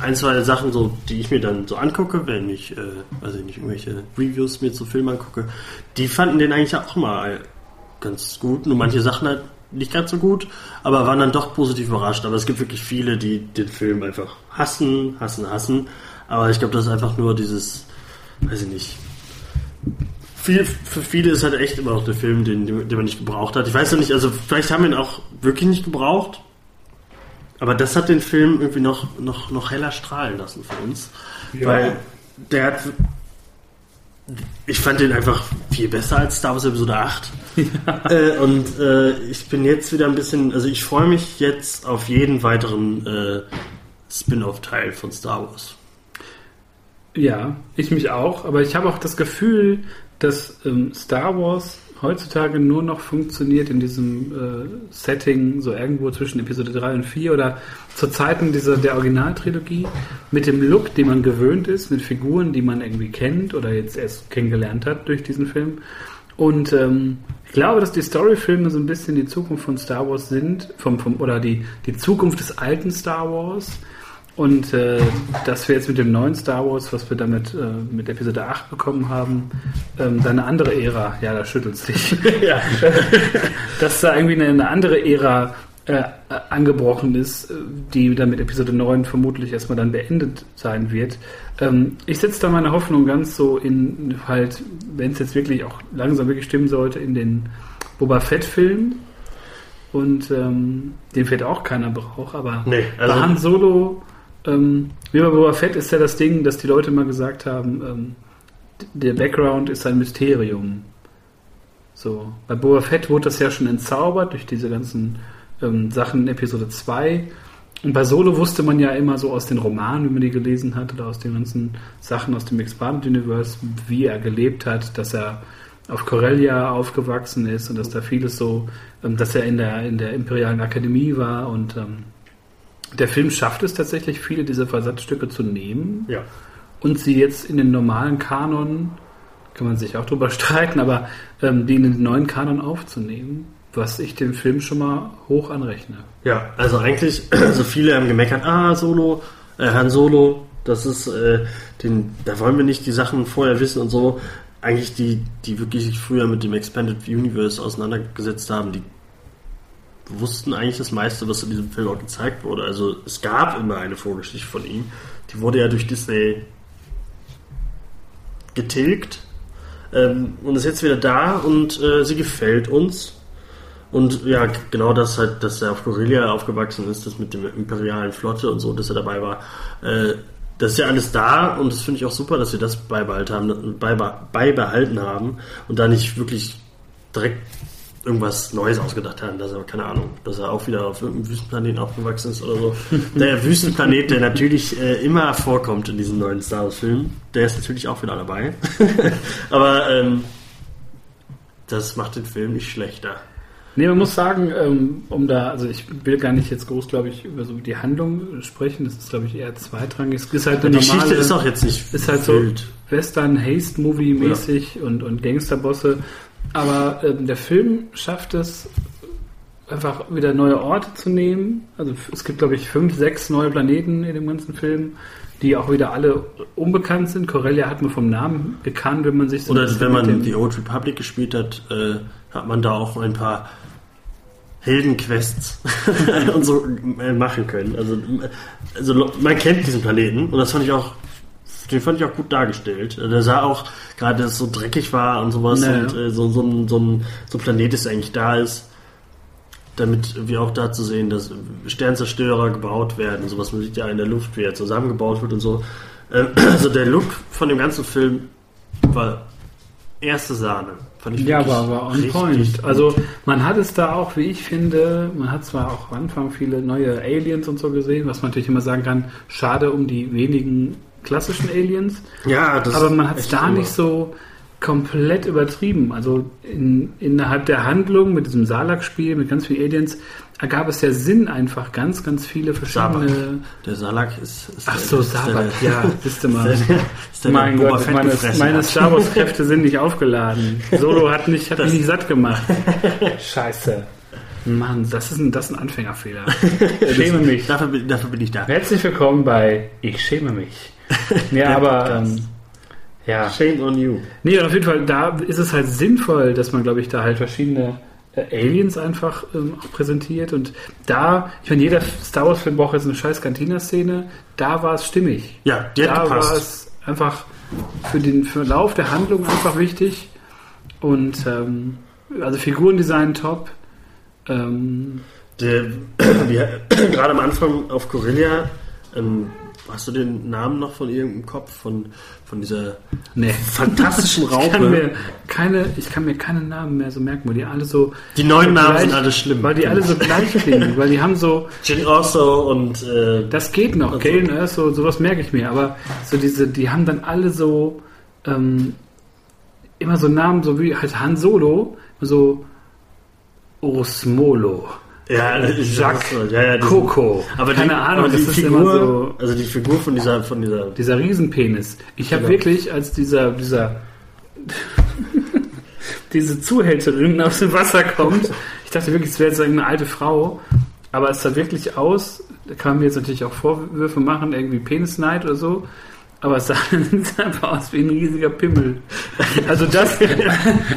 ein, zwei Sachen, so, die ich mir dann so angucke, wenn ich, äh, weiß ich nicht, irgendwelche Reviews mir zu Filmen angucke, die fanden den eigentlich auch mal ganz gut. Nur manche Sachen halt nicht ganz so gut, aber waren dann doch positiv überrascht. Aber es gibt wirklich viele, die den Film einfach hassen, hassen, hassen. Aber ich glaube, das ist einfach nur dieses, weiß ich nicht. Viel, für viele ist halt echt immer noch der Film, den, den man nicht gebraucht hat. Ich weiß ja nicht, also vielleicht haben wir ihn auch wirklich nicht gebraucht. Aber das hat den Film irgendwie noch, noch, noch heller strahlen lassen für uns. Ja. Weil der hat. Ich fand den einfach viel besser als Star Wars Episode 8. Ja. Äh, und äh, ich bin jetzt wieder ein bisschen. Also ich freue mich jetzt auf jeden weiteren äh, Spin-off-Teil von Star Wars. Ja, ich mich auch. Aber ich habe auch das Gefühl, dass ähm, Star Wars heutzutage nur noch funktioniert in diesem äh, Setting, so irgendwo zwischen Episode 3 und 4 oder zu Zeiten dieser, der Originaltrilogie, mit dem Look, den man gewöhnt ist, mit Figuren, die man irgendwie kennt oder jetzt erst kennengelernt hat durch diesen Film. Und ähm, ich glaube, dass die Storyfilme so ein bisschen die Zukunft von Star Wars sind, vom, vom, oder die, die Zukunft des alten Star Wars und äh, dass wir jetzt mit dem neuen Star Wars, was wir damit äh, mit Episode 8 bekommen haben, ähm, da eine andere Ära, ja, da schüttelst dich, ja. dass da irgendwie eine, andere Ära äh, angebrochen ist, äh, die dann mit Episode 9 vermutlich erstmal dann beendet sein wird. Ähm, ich setze da meine Hoffnung ganz so in halt, wenn es jetzt wirklich auch langsam wirklich stimmen sollte, in den Boba Fett-Film. Und ähm, den fährt auch keiner braucht, aber nee, also Han Solo ähm, wie bei Boba Fett ist ja das Ding, dass die Leute mal gesagt haben, ähm, der Background ist ein Mysterium. So, bei Boba Fett wurde das ja schon entzaubert durch diese ganzen ähm, Sachen in Episode 2. Und bei Solo wusste man ja immer so aus den Romanen, wie man die gelesen hat, oder aus den ganzen Sachen aus dem Expanded Universe, wie er gelebt hat, dass er auf Corellia aufgewachsen ist und dass da vieles so, ähm, dass er in der, in der Imperialen Akademie war und ähm, der Film schafft es tatsächlich, viele dieser Versatzstücke zu nehmen ja. und sie jetzt in den normalen Kanon, kann man sich auch drüber streiten, aber ähm, die in den neuen Kanon aufzunehmen, was ich dem Film schon mal hoch anrechne. Ja, also eigentlich, also viele haben gemeckert, ah, Solo, äh, Han Solo, das ist, äh, den, da wollen wir nicht die Sachen vorher wissen und so. Eigentlich die, die wirklich sich früher mit dem Expanded Universe auseinandergesetzt haben, die wussten eigentlich das meiste, was in diesem Film auch gezeigt wurde. Also es gab immer eine Vorgeschichte von ihm. Die wurde ja durch Disney getilgt ähm, und ist jetzt wieder da und äh, sie gefällt uns. Und ja, genau das halt, dass er auf Corellia aufgewachsen ist, das mit dem imperialen Flotte und so, dass er dabei war. Äh, das ist ja alles da und das finde ich auch super, dass wir das beibehalten haben, beibehalten haben und da nicht wirklich direkt irgendwas Neues ausgedacht haben, dass er, keine Ahnung, dass er auch wieder auf irgendeinem Wüstenplaneten aufgewachsen ist oder so. Der Wüstenplanet, der natürlich äh, immer vorkommt in diesen neuen Star Wars-Filmen, der ist natürlich auch wieder dabei. Aber ähm, das macht den Film nicht schlechter. Nee, man muss sagen, ähm, um da, also ich will gar nicht jetzt groß, glaube ich, über so die Handlung sprechen. Das ist, glaube ich, eher zweitrangig. Es ist halt eine die normale, Geschichte ist auch jetzt nicht ist halt wild. so Western Haste Movie mäßig ja. und und Gangsterbosse aber ähm, der Film schafft es, einfach wieder neue Orte zu nehmen. Also es gibt, glaube ich, fünf, sechs neue Planeten in dem ganzen Film, die auch wieder alle unbekannt sind. Corellia hat man vom Namen gekannt, wenn man sich so... Oder wenn man die Old Republic gespielt hat, äh, hat man da auch ein paar Heldenquests und so äh, machen können. Also, also man kennt diesen Planeten und das fand ich auch den fand ich auch gut dargestellt. Der sah auch, gerade dass es so dreckig war und sowas naja. und äh, so, so, ein, so, ein, so ein Planet, das eigentlich da ist, damit wir auch dazu sehen, dass Sternzerstörer gebaut werden sowas. Man sieht ja in der Luft, wie er zusammengebaut wird und so. Äh, also der Look von dem ganzen Film war erste Sahne. Fand ich ja, war, war on point. Also man hat es da auch, wie ich finde, man hat zwar auch am Anfang viele neue Aliens und so gesehen, was man natürlich immer sagen kann, schade um die wenigen klassischen Aliens. Ja, das aber man hat es da nicht so komplett übertrieben. Also in, innerhalb der Handlung mit diesem Salak-Spiel, mit ganz vielen Aliens, ergab es ja Sinn einfach ganz, ganz viele verschiedene. Sabak. Der Salak ist. ist Ach so, Sabak, ja, wisst ihr mal. Ist der, ist der mein Gott, meine, meine Star Wars-Kräfte sind nicht aufgeladen. Solo hat, nicht, hat mich nicht satt gemacht. Scheiße. Mann, das ist ein, das ist ein Anfängerfehler. schäme mich. Dafür, dafür bin ich da. Herzlich willkommen bei Ich schäme mich. Ja, aber ähm, ja. Shame on you. Nee, und auf jeden Fall, da ist es halt sinnvoll, dass man, glaube ich, da halt verschiedene äh, Aliens einfach ähm, präsentiert. Und da, ich meine, jeder Star Wars-Film braucht jetzt eine scheiß Cantina-Szene. Da war es stimmig. Ja, die hat da war es einfach für den Verlauf der Handlung einfach wichtig. Und ähm, also Figurendesign top. Ähm, Der, die, gerade am Anfang auf Corellia, ähm, hast du den Namen noch von im Kopf? Von, von dieser nee. fantastischen Ich kann, Raupe? mir keine, ich kann mir keine Namen mehr so merken, weil die alle so. Die neuen Namen gleich- sind alle schlimm. Weil die alle so gleich klingen, weil die haben so. Jin Orso und äh, Das geht noch, Also- Galen Earth, so, sowas merke ich mir, aber so diese, die haben dann alle so ähm, immer so Namen, so wie halt Han Solo, so Osmolo, ja, Jacques, ja, ja, Coco, aber keine die, Ahnung, aber die das ist Figur, immer so also die Figur von dieser, von dieser, dieser Riesenpenis. Ich habe Genau. wirklich, als dieser, dieser diese Zuhälterin aus dem Wasser kommt, ich dachte wirklich, es wäre jetzt eine alte Frau, aber es sah wirklich aus, da kann man mir jetzt natürlich auch Vorwürfe machen, irgendwie Penisneid oder so, aber es sah, sah einfach aus wie ein riesiger Pimmel. Also das, also,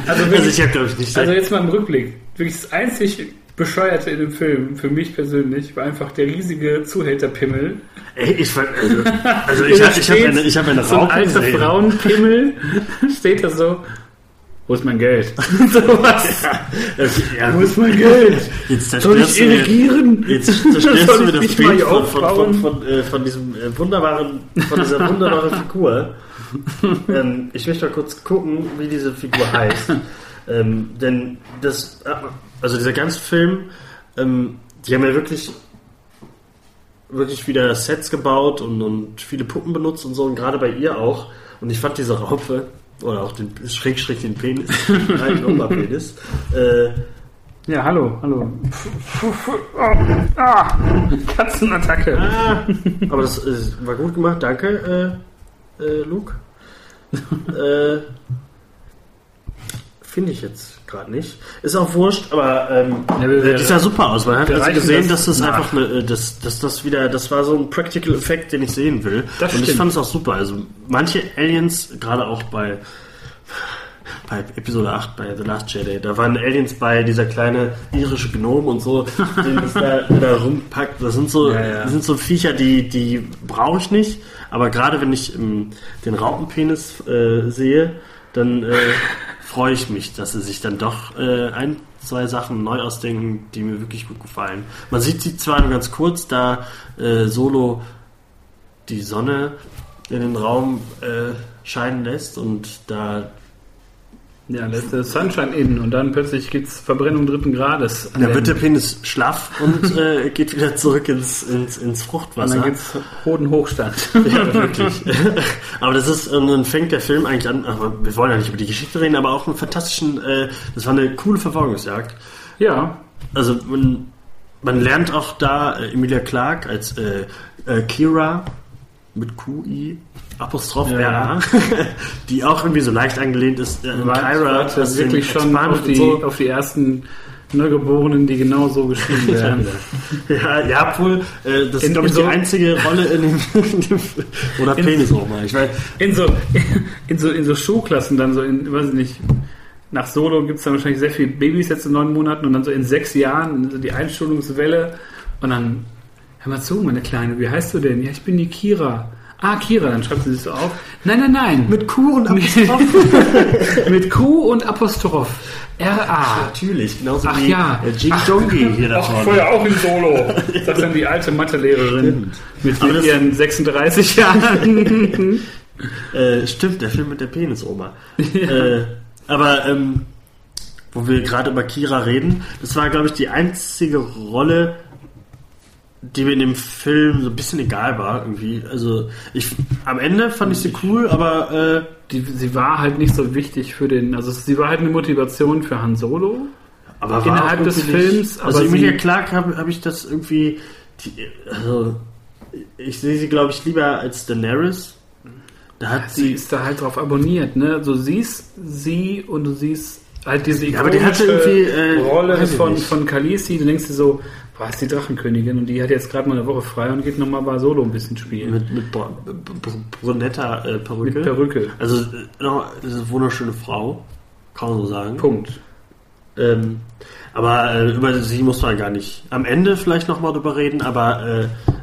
also wirklich, ich habe glaube ich nicht also jetzt mal im Rückblick, wirklich das einzig Bescheuerte in dem Film, für mich persönlich, war einfach der riesige Zuhälterpimmel. Ey, ich fand, also, also ich, Da hab- ich habe steht eine, ich hab eine so ein alter. Frauenpimmel steht da so, wo ist mein Geld? so was. Ja, Wo ist mein Geld? jetzt Soll ich zerstörst du mir, irrigieren? jetzt zerstörst du mir das Bild von, von, von, äh, von diesem äh, wunderbaren, von dieser wunderbaren Figur. ähm, ich möchte mal kurz gucken, wie diese Figur heißt. ähm, denn das, also dieser ganze Film, ähm, die haben ja wirklich wirklich wieder Sets gebaut und, und viele Puppen benutzt und so und gerade bei ihr auch. Und ich fand diese Raupe oder auch den Schrägstrich den Penis, nein, Oberpenis, äh, Ja, hallo, hallo. Ah, Katzenattacke. Ah, aber das äh, war gut gemacht, danke, äh, äh, Luke. äh, Finde ich jetzt gerade nicht. Ist auch wurscht, aber ähm, Ja, wir- die sah super aus. Man hat also gesehen, das dass das nach. einfach eine, äh, dass, dass das wieder, das war so ein Practical Effekt, den ich sehen will. Das Und ich stimmt. fand es auch super. Also manche Aliens, gerade auch bei bei Episode 8 bei The Last Jedi, da waren Aliens bei, dieser kleine irische Gnome und so, den das da, da rumpackt. Das sind so, Ja, ja. das sind so Viecher, die, die brauche ich nicht. Aber gerade wenn ich ähm, den Raupenpenis äh, sehe, dann äh, freue ich mich, dass sie sich dann doch äh, ein, zwei Sachen neu ausdenken, die mir wirklich gut gefallen. Man sieht sie zwar nur ganz kurz, da äh, Solo die Sonne in den Raum äh, scheinen lässt und da Ja, lässt der Sunshine innen und dann plötzlich gibt's Verbrennung dritten Grades. Da der- wird der Penis schlaff und äh, geht wieder zurück ins, ins, ins und Fruchtwasser. dann gibt's hohen Hochstand. ja, wirklich. aber das ist, und dann fängt der Film eigentlich an, wir wollen ja nicht über die Geschichte reden, aber auch einen fantastischen, äh, das war eine coole Verfolgungsjagd. ja, Also man, man lernt auch da äh, Emilia Clarke als äh, äh, Kira mit QI Apostroph Ja. RA, die auch irgendwie so leicht angelehnt ist äh, Kyra. das den wirklich schon auf die, so. auf die ersten Neugeborenen, die genau so geschrieben werden. Ja, ja, obwohl, äh, das In- ist, glaube ich, so- die einzige Rolle in dem, in dem oder In- Penisoma. Ich weiß, In so, in so, in so Schulklassen dann so in, weiß ich nicht, nach Solo gibt es dann wahrscheinlich sehr viele Babys jetzt in neun Monaten und dann so in sechs Jahren so die Einschulungswelle und dann, hör mal zu, meine Kleine, wie heißt du denn? Ja, ich bin die Kira. Ah, Kira, dann schreibt sie sich so auf. Nein, nein, nein. mit Q und Apostroph. Mit Q und Apostroph. R-A. Natürlich, genauso Ach wie ja. äh, Jing Jongi hier da Ach, vorne. vorher auch in Solo. Das ist dann die alte Mathelehrerin mit Aber das- ihren 36 Jahren. Äh, stimmt, der Film mit der Penisoma. Äh, aber ähm, wo wir gerade über Kira reden, das war, glaube ich, die einzige Rolle, die mir in dem Film so ein bisschen egal war irgendwie. Also ich am Ende fand ich sie cool, aber äh, Die, sie war halt nicht so wichtig für den, also sie war halt eine Motivation für Han Solo. aber Innerhalb des Films, Also Emilia sie- Clarke habe hab ich das irgendwie, die, also ich sehe sie glaube ich lieber als Daenerys. Da hat Sie sie ist da halt drauf abonniert, ne? Du siehst sie und du siehst halt diese Ja, aber die hatte irgendwie, äh, Rolle ich von, nicht. von Khaleesi. Du denkst dir so, boah, ist die Drachenkönigin und die hat jetzt gerade mal eine Woche frei und geht nochmal bei Solo ein bisschen spielen. Mit, mit br br brunetter äh, Perücke. Mit Perücke. Also, äh, das ist eine wunderschöne Frau. Kann man so sagen. Punkt. Ähm, aber äh, über sie muss man gar nicht am Ende vielleicht nochmal drüber reden, aber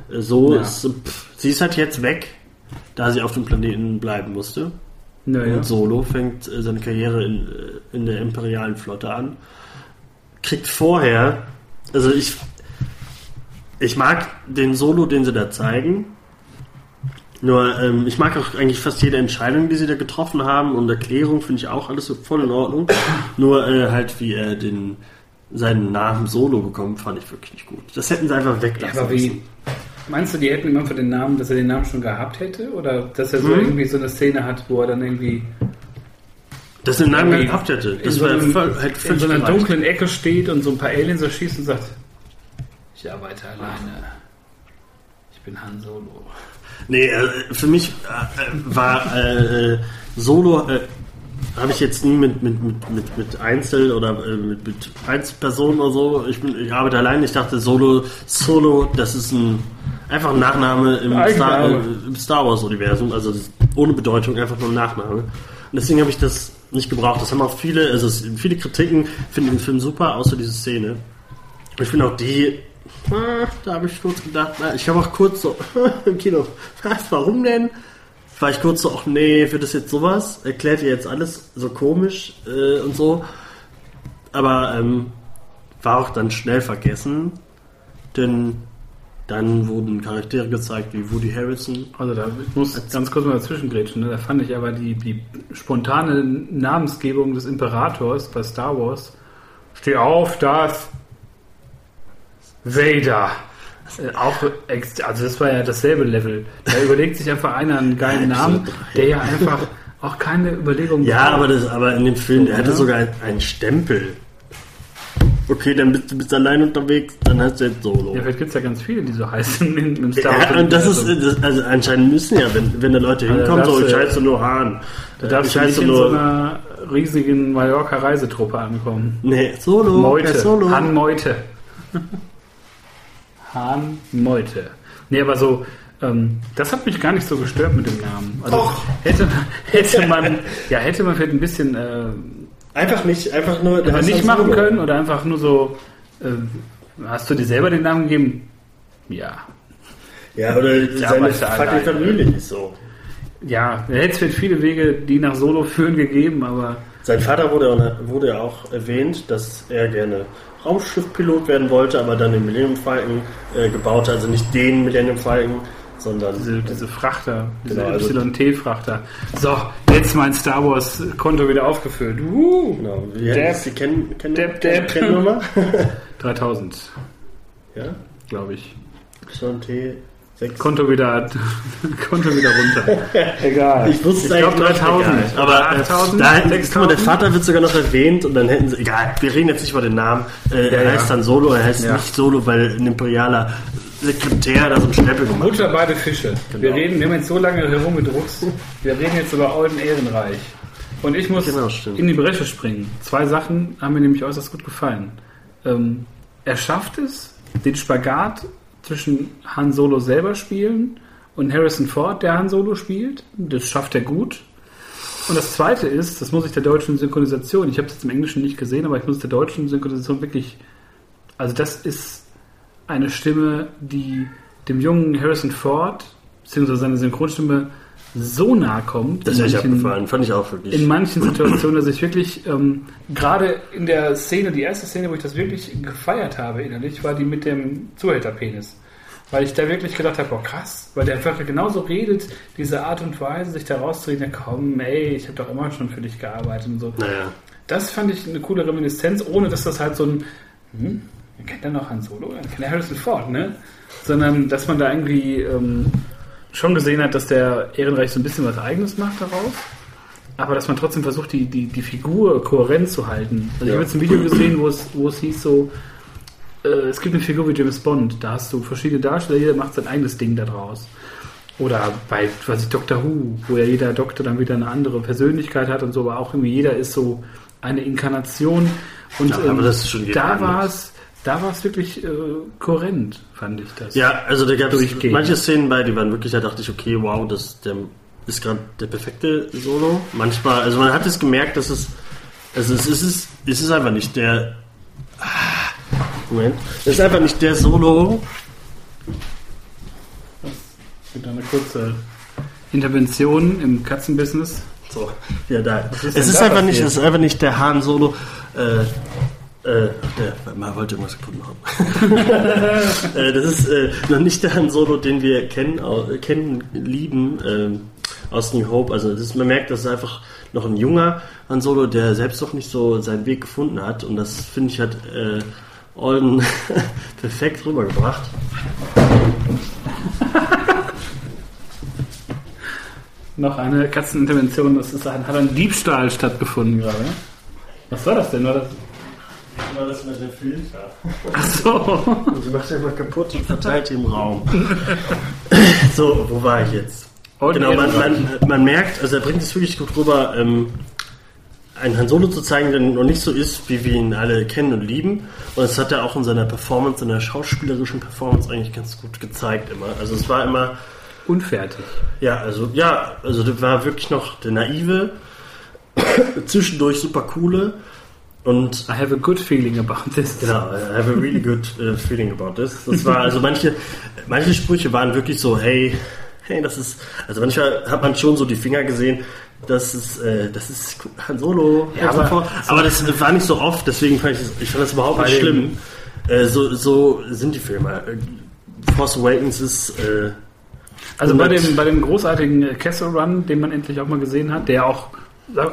äh, so Ja. ist, pff, sie ist halt jetzt weg, da sie auf dem Planeten bleiben musste. Naja. Und Solo fängt äh, seine Karriere in, äh, in der imperialen Flotte an. Kriegt vorher, also ich, ich mag den Solo, den sie da zeigen. Nur, ähm, ich mag auch eigentlich fast jede Entscheidung, die sie da getroffen haben und Erklärung finde ich auch alles so voll in Ordnung. Nur äh, halt, wie er den seinen Namen Solo bekommt, fand ich wirklich nicht gut. Das hätten sie einfach Ja, weglassen aber wie, meinst du, die hätten ihm einfach den Namen, dass er den Namen schon gehabt hätte? Oder dass er so Mhm. irgendwie so eine Szene hat, wo er dann irgendwie Dass er den Namen gehabt hätte. in Das so, wäre einem, halt in so einer gereicht. dunklen Ecke steht und so ein paar Aliens erschießt und sagt, ich arbeite alleine. Ich bin Han Solo. Nee, äh, für mich äh, äh, war äh, äh, Solo, äh, habe ich jetzt nie mit, mit, mit, mit, mit Einzel- oder äh, mit, mit Einzelpersonen oder so. Ich, bin, ich arbeite allein. Ich dachte, Solo, Solo, das ist ein einfach ein Nachname im Star, äh, im Star Wars-Universum, also das ist ohne Bedeutung, einfach nur ein Nachname. Und deswegen habe ich das nicht gebraucht. Das haben auch viele, also viele Kritiken finden den Film super, außer diese Szene. Ich finde auch die, da habe ich kurz gedacht, na, ich habe auch kurz so im Kino, was, warum denn? War ich kurz so, ach nee, wird das jetzt sowas? Erklärt ihr jetzt alles so komisch äh, und so? Aber ähm, war auch dann schnell vergessen, denn dann wurden Charaktere gezeigt wie Woody Harrison. Also da ich muss ganz kurz mal dazwischen grätschen. Ne? Da fand ich aber die, die spontane Namensgebung des Imperators bei Star Wars. Steh auf, Darth Vader. Auch also das war ja dasselbe Level. Da überlegt sich einfach einer einen geilen Namen, der ja einfach auch keine Überlegung Ja, braucht. aber, das, aber in dem Film, der hatte Ja. sogar einen Stempel. Okay, dann bist du bist allein unterwegs, dann hast du jetzt Solo. Ja, vielleicht gibt es ja ganz viele, die so heißen im, Star Wars. Ja, und das ist, das, also anscheinend müssen ja, wenn, wenn da Leute Also hinkommen, so, ich heiße nur Hahn. Da darfst ich du nicht in nur, so einer riesigen Mallorca-Reisetruppe ankommen. nee, Solo, Meute. ja, Solo. Han Meute. Han Meute. Nee, aber so, ähm, das hat mich gar nicht so gestört mit dem Namen. Also Och. hätte, hätte man, ja, hätte man vielleicht ein bisschen äh, Einfach nicht, einfach nur, heißt nicht machen können oder einfach nur so, äh, hast du dir selber den Namen gegeben? Ja. Ja, oder seine du, fucking alleine. Familie ist so. Ja, da hätte es viele Wege, die nach Solo führen, gegeben, aber Sein Vater wurde, auch- wurde ja auch erwähnt, dass er gerne Raumschiffpilot werden wollte, aber dann den Millennium Falcon äh, gebaut hat. Also nicht den Millennium Falcon, sondern diese, diese Frachter, diese Genau, also- YT-Frachter. So, jetzt mein Star Wars-Konto wieder aufgefüllt. Uh, genau. Wie Depp. die Ken, Ken, Depp, Depp. Kennnummer? 3000, ja, glaube ich. YT 6. Konto wieder, Konto wieder runter. Egal. Ich wusste es ich glaube eigentlich 3000. egal. Aber äh, 8000, da hätten, guck mal, der 6000. Vater wird sogar noch erwähnt und dann hätten sie, egal, wir reden jetzt nicht über den Namen. Äh, Ja, er ja. heißt dann Solo, er heißt Ja. nicht Solo, weil ein imperialer Sekretär da so einen Stempel gemacht hat. Mutter beide Fische. Wir Genau. reden, wir haben jetzt so lange herumgedruckst. Wir reden jetzt über Olden Ehrenreich. Und ich muss Genau, in die Bresche springen. Zwei Sachen haben mir nämlich äußerst gut gefallen. Ähm, er schafft es, den Spagat zwischen Han Solo selber spielen und Harrison Ford, der Han Solo spielt. Das schafft er gut. Und das zweite ist, das muss ich der deutschen Synchronisation, ich habe es jetzt im Englischen nicht gesehen, aber ich muss der deutschen Synchronisation wirklich, also das ist eine Stimme, die dem jungen Harrison Ford, beziehungsweise seine Synchronstimme, so nahe kommt. Das ist echt manchen- abgefahren, fand ich auch wirklich. in manchen Situationen, dass ich wirklich, ähm, gerade in der Szene, die erste Szene, wo ich das wirklich gefeiert habe innerlich, war die mit dem Zuhälterpenis. Weil ich da wirklich gedacht habe, boah krass, weil der einfach genauso redet, diese Art und Weise, sich da rauszureden, ja komm, ey, ich habe doch immer schon für dich gearbeitet und so. naja. Das fand ich eine coole Reminiszenz, ohne dass das halt so ein, hm, kennt denn noch Han Solo? Dann kennt er Harrison Ford, ne? Sondern, dass man da irgendwie ähm, schon gesehen hat, dass der Ehrenreich so ein bisschen was Eigenes macht daraus. Aber dass man trotzdem versucht, die, die, die Figur kohärent zu halten. Also ich Ja. habe jetzt ein Video gesehen, wo es, wo es hieß so, äh, es gibt eine Figur wie James Bond, da hast du verschiedene Darsteller, jeder macht sein eigenes Ding daraus. Oder bei, weiß ich, Doctor Who, wo ja jeder Doktor dann wieder eine andere Persönlichkeit hat und so, aber auch irgendwie jeder ist so eine Inkarnation. Und Ja, aber ähm, das ist schon wieder da war es, da war es wirklich äh, kohärent, fand ich das. Ja, also da gab es manche Szenen bei, die waren wirklich, da dachte ich, okay, wow, das der ist gerade der perfekte Solo. Manchmal, also man hat es gemerkt, dass es, also es ist, es ist, es ist einfach nicht der, Ah, Moment, es ist einfach nicht der Solo. Mit einer kurze Intervention im Katzenbusiness. So, ja da. ist Es ist einfach nicht, es ist einfach nicht der Han Solo. Äh, äh, der, man wollte irgendwas gefunden haben. äh, das ist äh, noch nicht der Han Solo, den wir kennen, äh, kennen lieben ähm, aus New Hope. Also ist, man merkt, das ist einfach noch ein junger Han Solo, der selbst noch nicht so seinen Weg gefunden hat. Und das finde ich hat äh, Alden perfekt rübergebracht. Noch eine Katzenintervention, das ist ein, hat ein Diebstahl stattgefunden gerade. Was war das denn? War das? War das mit dem Filter? Ach so. Sie macht ja mal kaputt und verteilt die im Raum. so, wo war ich jetzt? Und Genau, man, man, man merkt, also er bringt es wirklich gut rüber, ähm, einen Han Solo zu zeigen, der noch nicht so ist, wie wir ihn alle kennen und lieben. Und das hat er auch in seiner Performance, in der schauspielerischen Performance eigentlich ganz gut gezeigt immer. Also es war immer, Unfertig. ja, also ja, also das war wirklich noch der naive, zwischendurch super coole und I have a good feeling about this. Genau, I have a really good uh, feeling about this. Das war, also manche, manche Sprüche waren wirklich so, hey, hey, das ist, also manchmal hat man schon so die Finger gesehen, das ist, äh, das ist Han Solo. Ja, aber- aber, aber das war nicht so oft, deswegen fand ich das, ich fand das überhaupt nicht schlimm. Äh, so, so sind die Filme. Äh, Force Awakens ist, äh, Also bei 100. dem, bei dem großartigen Kessel Run, den man endlich auch mal gesehen hat, der auch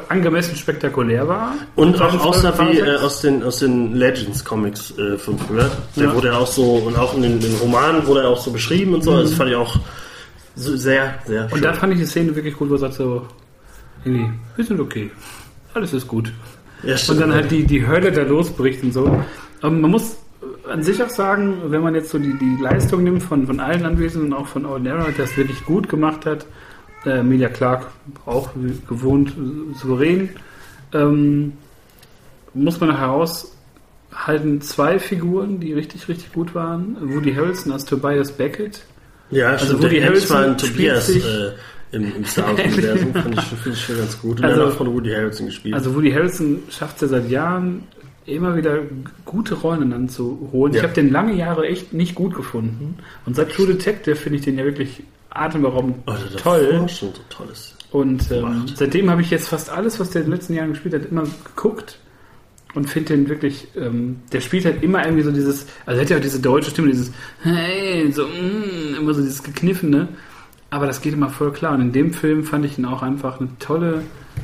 angemessen spektakulär war. Und auch 2012, aussah wie äh, 2006. aus den, aus den Legends Comics äh, von früher. Der Ja. wurde ja auch so, und auch in den, den Romanen wurde er auch so beschrieben und so. Das fand ich auch so sehr, sehr Und da fand ich die Szene wirklich gut, wo er sagt so, irgendwie, wir sind okay. Alles ist gut. ja, Und dann halt die, die Hölle da losbricht und so. Aber man muss an sich auch sagen, wenn man jetzt so die, die Leistung nimmt von, von allen Anwesenden und auch von Ordinary, der es wirklich gut gemacht hat, äh, Emilia Clark auch wie gewohnt souverän, ähm, muss man heraushalten, zwei Figuren, die richtig, richtig gut waren. Woody Harrelson als Tobias Beckett. ja, also stimmt. Woody der Harris war ein Harrelson Tobias sich- äh, im, im Star Wars-Universum. Fand ich, find ich schon ganz gut. Und Also- er hat auch von Woody Harrelson gespielt. Also Woody Harrelson schafft es ja seit Jahren immer wieder gute Rollen dann zu holen. Ich Ja. habe den lange Jahre echt nicht gut gefunden. Und seit True Detective finde ich den ja wirklich atemberaubend oh, der toll. schon so tolles. Und ähm, seitdem habe ich jetzt fast alles, was der in den letzten Jahren gespielt hat, immer geguckt. Und finde den wirklich, ähm, der spielt halt immer irgendwie so dieses, also er hat ja auch diese deutsche Stimme, dieses, hey, so, mm, immer so dieses Gekniffene. Aber das geht immer voll klar. Und in dem Film fand ich ihn auch einfach eine tolle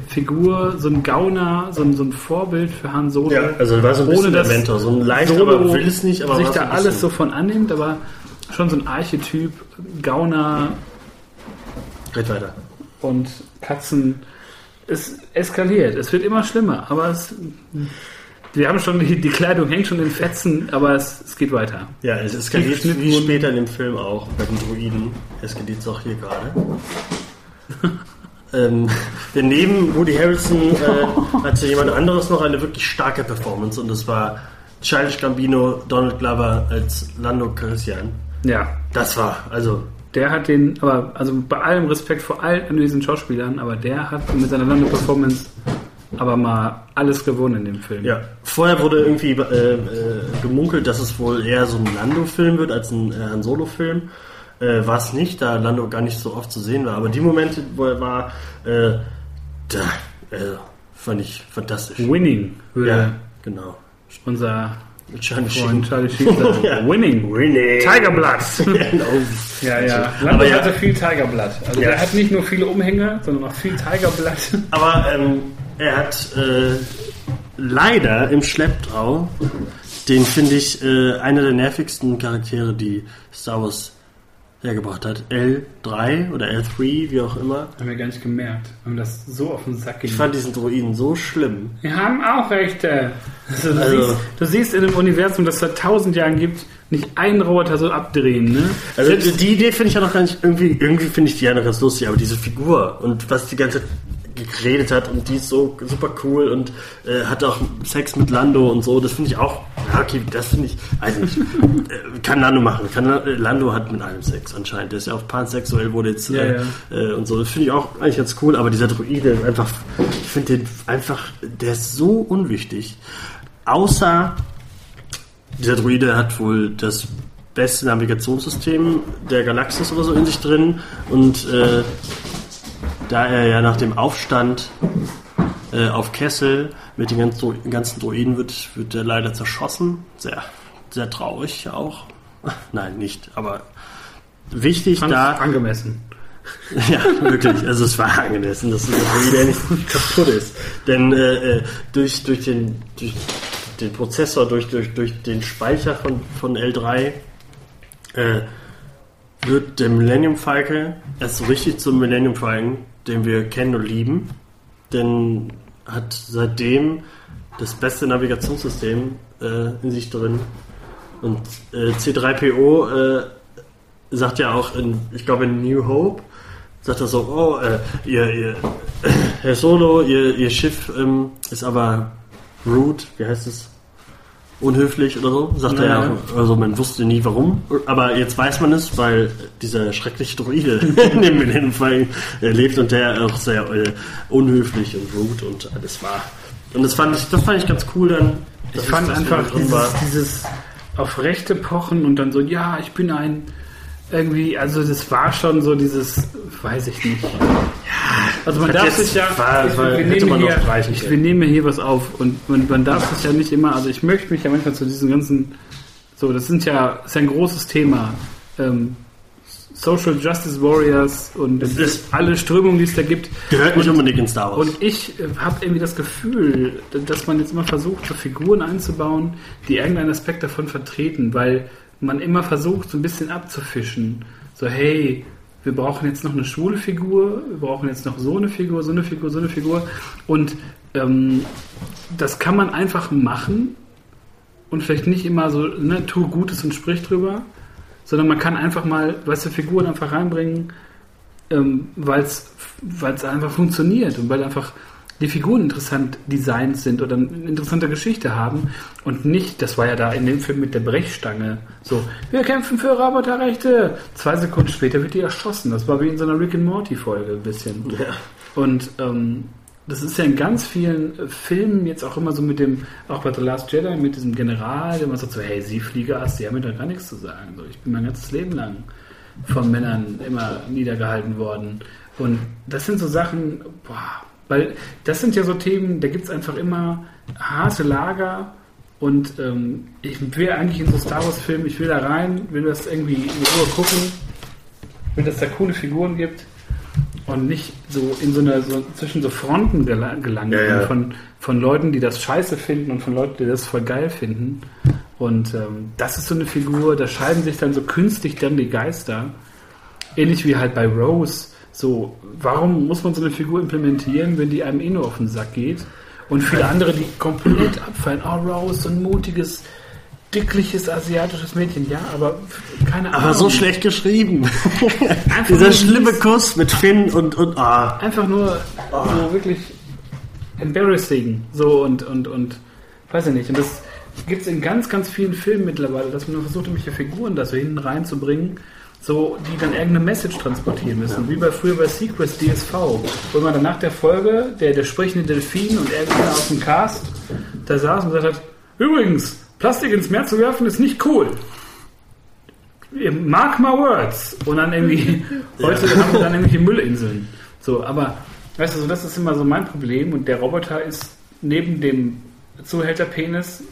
Figur, so ein Gauner, so ein, so ein Vorbild für Han Solo. Ja, also er war so ein bisschen der Mentor. So ein leicht, Solo aber will es nicht, aber sich da alles so von annimmt, aber schon so ein Archetyp, Gauner Red weiter. und Katzen. Es eskaliert, es wird immer schlimmer, aber es. Wir haben schon, die, die Kleidung hängt schon in Fetzen, aber es, es geht weiter. Ja, es eskaliert Tiefschnitt wie später in dem Film auch, bei den Druiden. Eskaliert es auch hier gerade. ähm, denn neben Woody Harrelson äh, hatte jemand anderes noch eine wirklich starke Performance und das war Childish Gambino, Donald Glover als Lando Calrissian. Ja, Das war, also, der hat den, aber also bei allem Respekt vor allen anwesenden Schauspielern, aber der hat mit seiner Lando-Performance aber mal alles gewonnen in dem Film. ja. Vorher wurde irgendwie äh, äh, gemunkelt, dass es wohl eher so ein Lando-Film wird als ein äh, Han Solo-Film. Äh, war es nicht, da Lando gar nicht so oft zu sehen war. Aber die Momente, wo er war, äh, da äh, fand ich fantastisch. Winning würde Ja, genau. unser Charlie Sheen. Charlie Sheen. Ja. Winning. Winning. Tiger Blood. genau. Ja, ja. Aber Lando ja. hatte viel Tigerblatt. Also Ja. er hat nicht nur viele Umhänge, sondern auch viel Tigerblatt. Aber ähm, er hat äh, leider im Schlepptau, den finde ich äh, einer der nervigsten Charaktere, die Star Wars hergebracht hat. L3 oder L3, wie auch immer. Haben wir gar nicht gemerkt. Haben das so auf den Sack ging. Ich fand diesen Droiden so schlimm. Wir haben auch Rechte. Also, du, Also- siehst, du siehst in einem Universum, das es seit tausend Jahren gibt, nicht einen Roboter so abdrehen. Ne? Also Selbst- die Idee finde ich ja noch gar nicht, irgendwie, irgendwie finde ich die ja noch ganz lustig, aber diese Figur und was die ganze Zeit geredet hat und die ist so super cool und äh, hat auch Sex mit Lando und so. Das finde ich auch, ja, okay, das finde ich, also nicht, äh, kann Lando machen. Kann, äh, Lando hat mit allem Sex anscheinend. Der ist ja auch pansexuell, wurde jetzt Ja, äh, Äh, und so. Das finde ich auch eigentlich ganz cool, aber dieser Druide ist einfach, ich finde den einfach, der ist so unwichtig. Außer dieser Druide hat wohl das beste Navigationssystem der Galaxis oder so in sich drin und äh, da er ja nach dem Aufstand äh, auf Kessel mit den ganzen, ganzen Droiden wird, wird er leider zerschossen. Sehr, sehr traurig auch. Nein, nicht, aber wichtig Fand da. angemessen. Ja, wirklich. Also es war angemessen, dass der Druide nicht kaputt ist. Denn äh, äh, durch, durch, den, durch den Prozessor, durch, durch, durch den Speicher von, von L3 äh, wird der Millennium Falcon erst so richtig zum Millennium Falcon, den wir kennen und lieben. Denn hat seitdem das beste Navigationssystem äh, in sich drin. Und äh, C3PO äh, sagt ja auch, in, ich glaube in New Hope, sagt er so, oh, äh, ihr, ihr, Herr Solo, ihr, ihr Schiff ähm, ist aber rude, wie heißt es? Unhöflich oder so, sagt er Ja, ja. Also man wusste nie warum. Aber jetzt weiß man es, weil dieser schreckliche Druide in dem Fall äh, lebt und der auch sehr äh, unhöflich und rude und alles war. Und das fand ich, das fand ich ganz cool dann. Ich fand einfach dieses, dieses auf Rechte pochen und dann so, ja, ich bin ein irgendwie, also das war schon so dieses, weiß ich nicht. Also man darf sich ja, war- ich, wir, nehmen hier, ich, wir nehmen hier was auf und man, man darf sich ja nicht immer, also ich möchte mich ja manchmal zu diesen ganzen, so, das sind ja, ist ja ein großes Thema. Ähm, Social Justice Warriors und Es ist- alle Strömungen, die es da gibt. Gehört nicht unbedingt in Star Wars. und ich habe irgendwie das Gefühl, dass man jetzt immer versucht, so Figuren einzubauen, die irgendeinen Aspekt davon vertreten, weil man immer versucht, so ein bisschen abzufischen. So, hey, wir brauchen jetzt noch eine schwule Figur, wir brauchen jetzt noch so eine Figur, so eine Figur, so eine Figur. Und ähm, das kann man einfach machen und vielleicht nicht immer so, ne, tu Gutes und sprich drüber, sondern man kann einfach mal, weißt du, Figuren einfach reinbringen, ähm, weil es einfach funktioniert und weil einfach die Figuren interessant designt sind oder eine interessante Geschichte haben und nicht, das war ja da in dem Film mit der Brechstange, so, wir kämpfen für Roboterrechte. Zwei Sekunden später wird die erschossen. Das war wie in so einer Rick and Morty Folge ein bisschen. Ja. Und ähm, das ist ja in ganz vielen äh, Filmen jetzt auch immer so mit dem, auch bei The Last Jedi, mit diesem General, der immer sagt so, hey, Sie Fliegerass, die haben mir da gar nichts zu sagen. So, ich bin mein ganzes Leben lang von Männern immer niedergehalten worden. Und das sind so Sachen, boah, weil das sind ja so Themen, da gibt es einfach immer harte Lager und ähm, ich will eigentlich in so Star Wars Filme, ich will da rein, will das irgendwie in Ruhe gucken, will, dass da coole Figuren gibt und nicht so in so einer so zwischen so Fronten gela- gelangen Ja, ja. von von Leuten, die das scheiße finden und von Leuten, die das voll geil finden. Und ähm, das ist so eine Figur, da scheiden sich dann so künstlich dann die Geister. Ähnlich wie halt bei Rose. So, warum muss man so eine Figur implementieren, wenn die einem eh nur auf den Sack geht? Und viele andere, die komplett abfallen. Oh, Rose, so ein mutiges, dickliches asiatisches Mädchen. Ja, aber keine Ahnung. Aber so schlecht geschrieben. Dieser schlimme. Kuss mit Finn und, und ah. einfach nur so wirklich embarrassing. So und, und, und weiß ich nicht. Und das gibt es in ganz, ganz vielen Filmen mittlerweile, dass man versucht, irgendwelche Figuren da so hinten reinzubringen, so, die dann irgendeine Message transportieren müssen. Wie bei früher bei Sequest DSV, wo man dann nach der Folge, der, der sprechende Delfin und irgendeiner aus dem Cast da saß und gesagt hat, übrigens, Plastik ins Meer zu werfen ist nicht cool. Mark my words. Und dann irgendwie, heute haben wir dann irgendwelche Müllinseln. So, aber, weißt du, so, das ist immer so mein Problem. Und der Roboter ist neben dem Zuhälterpenis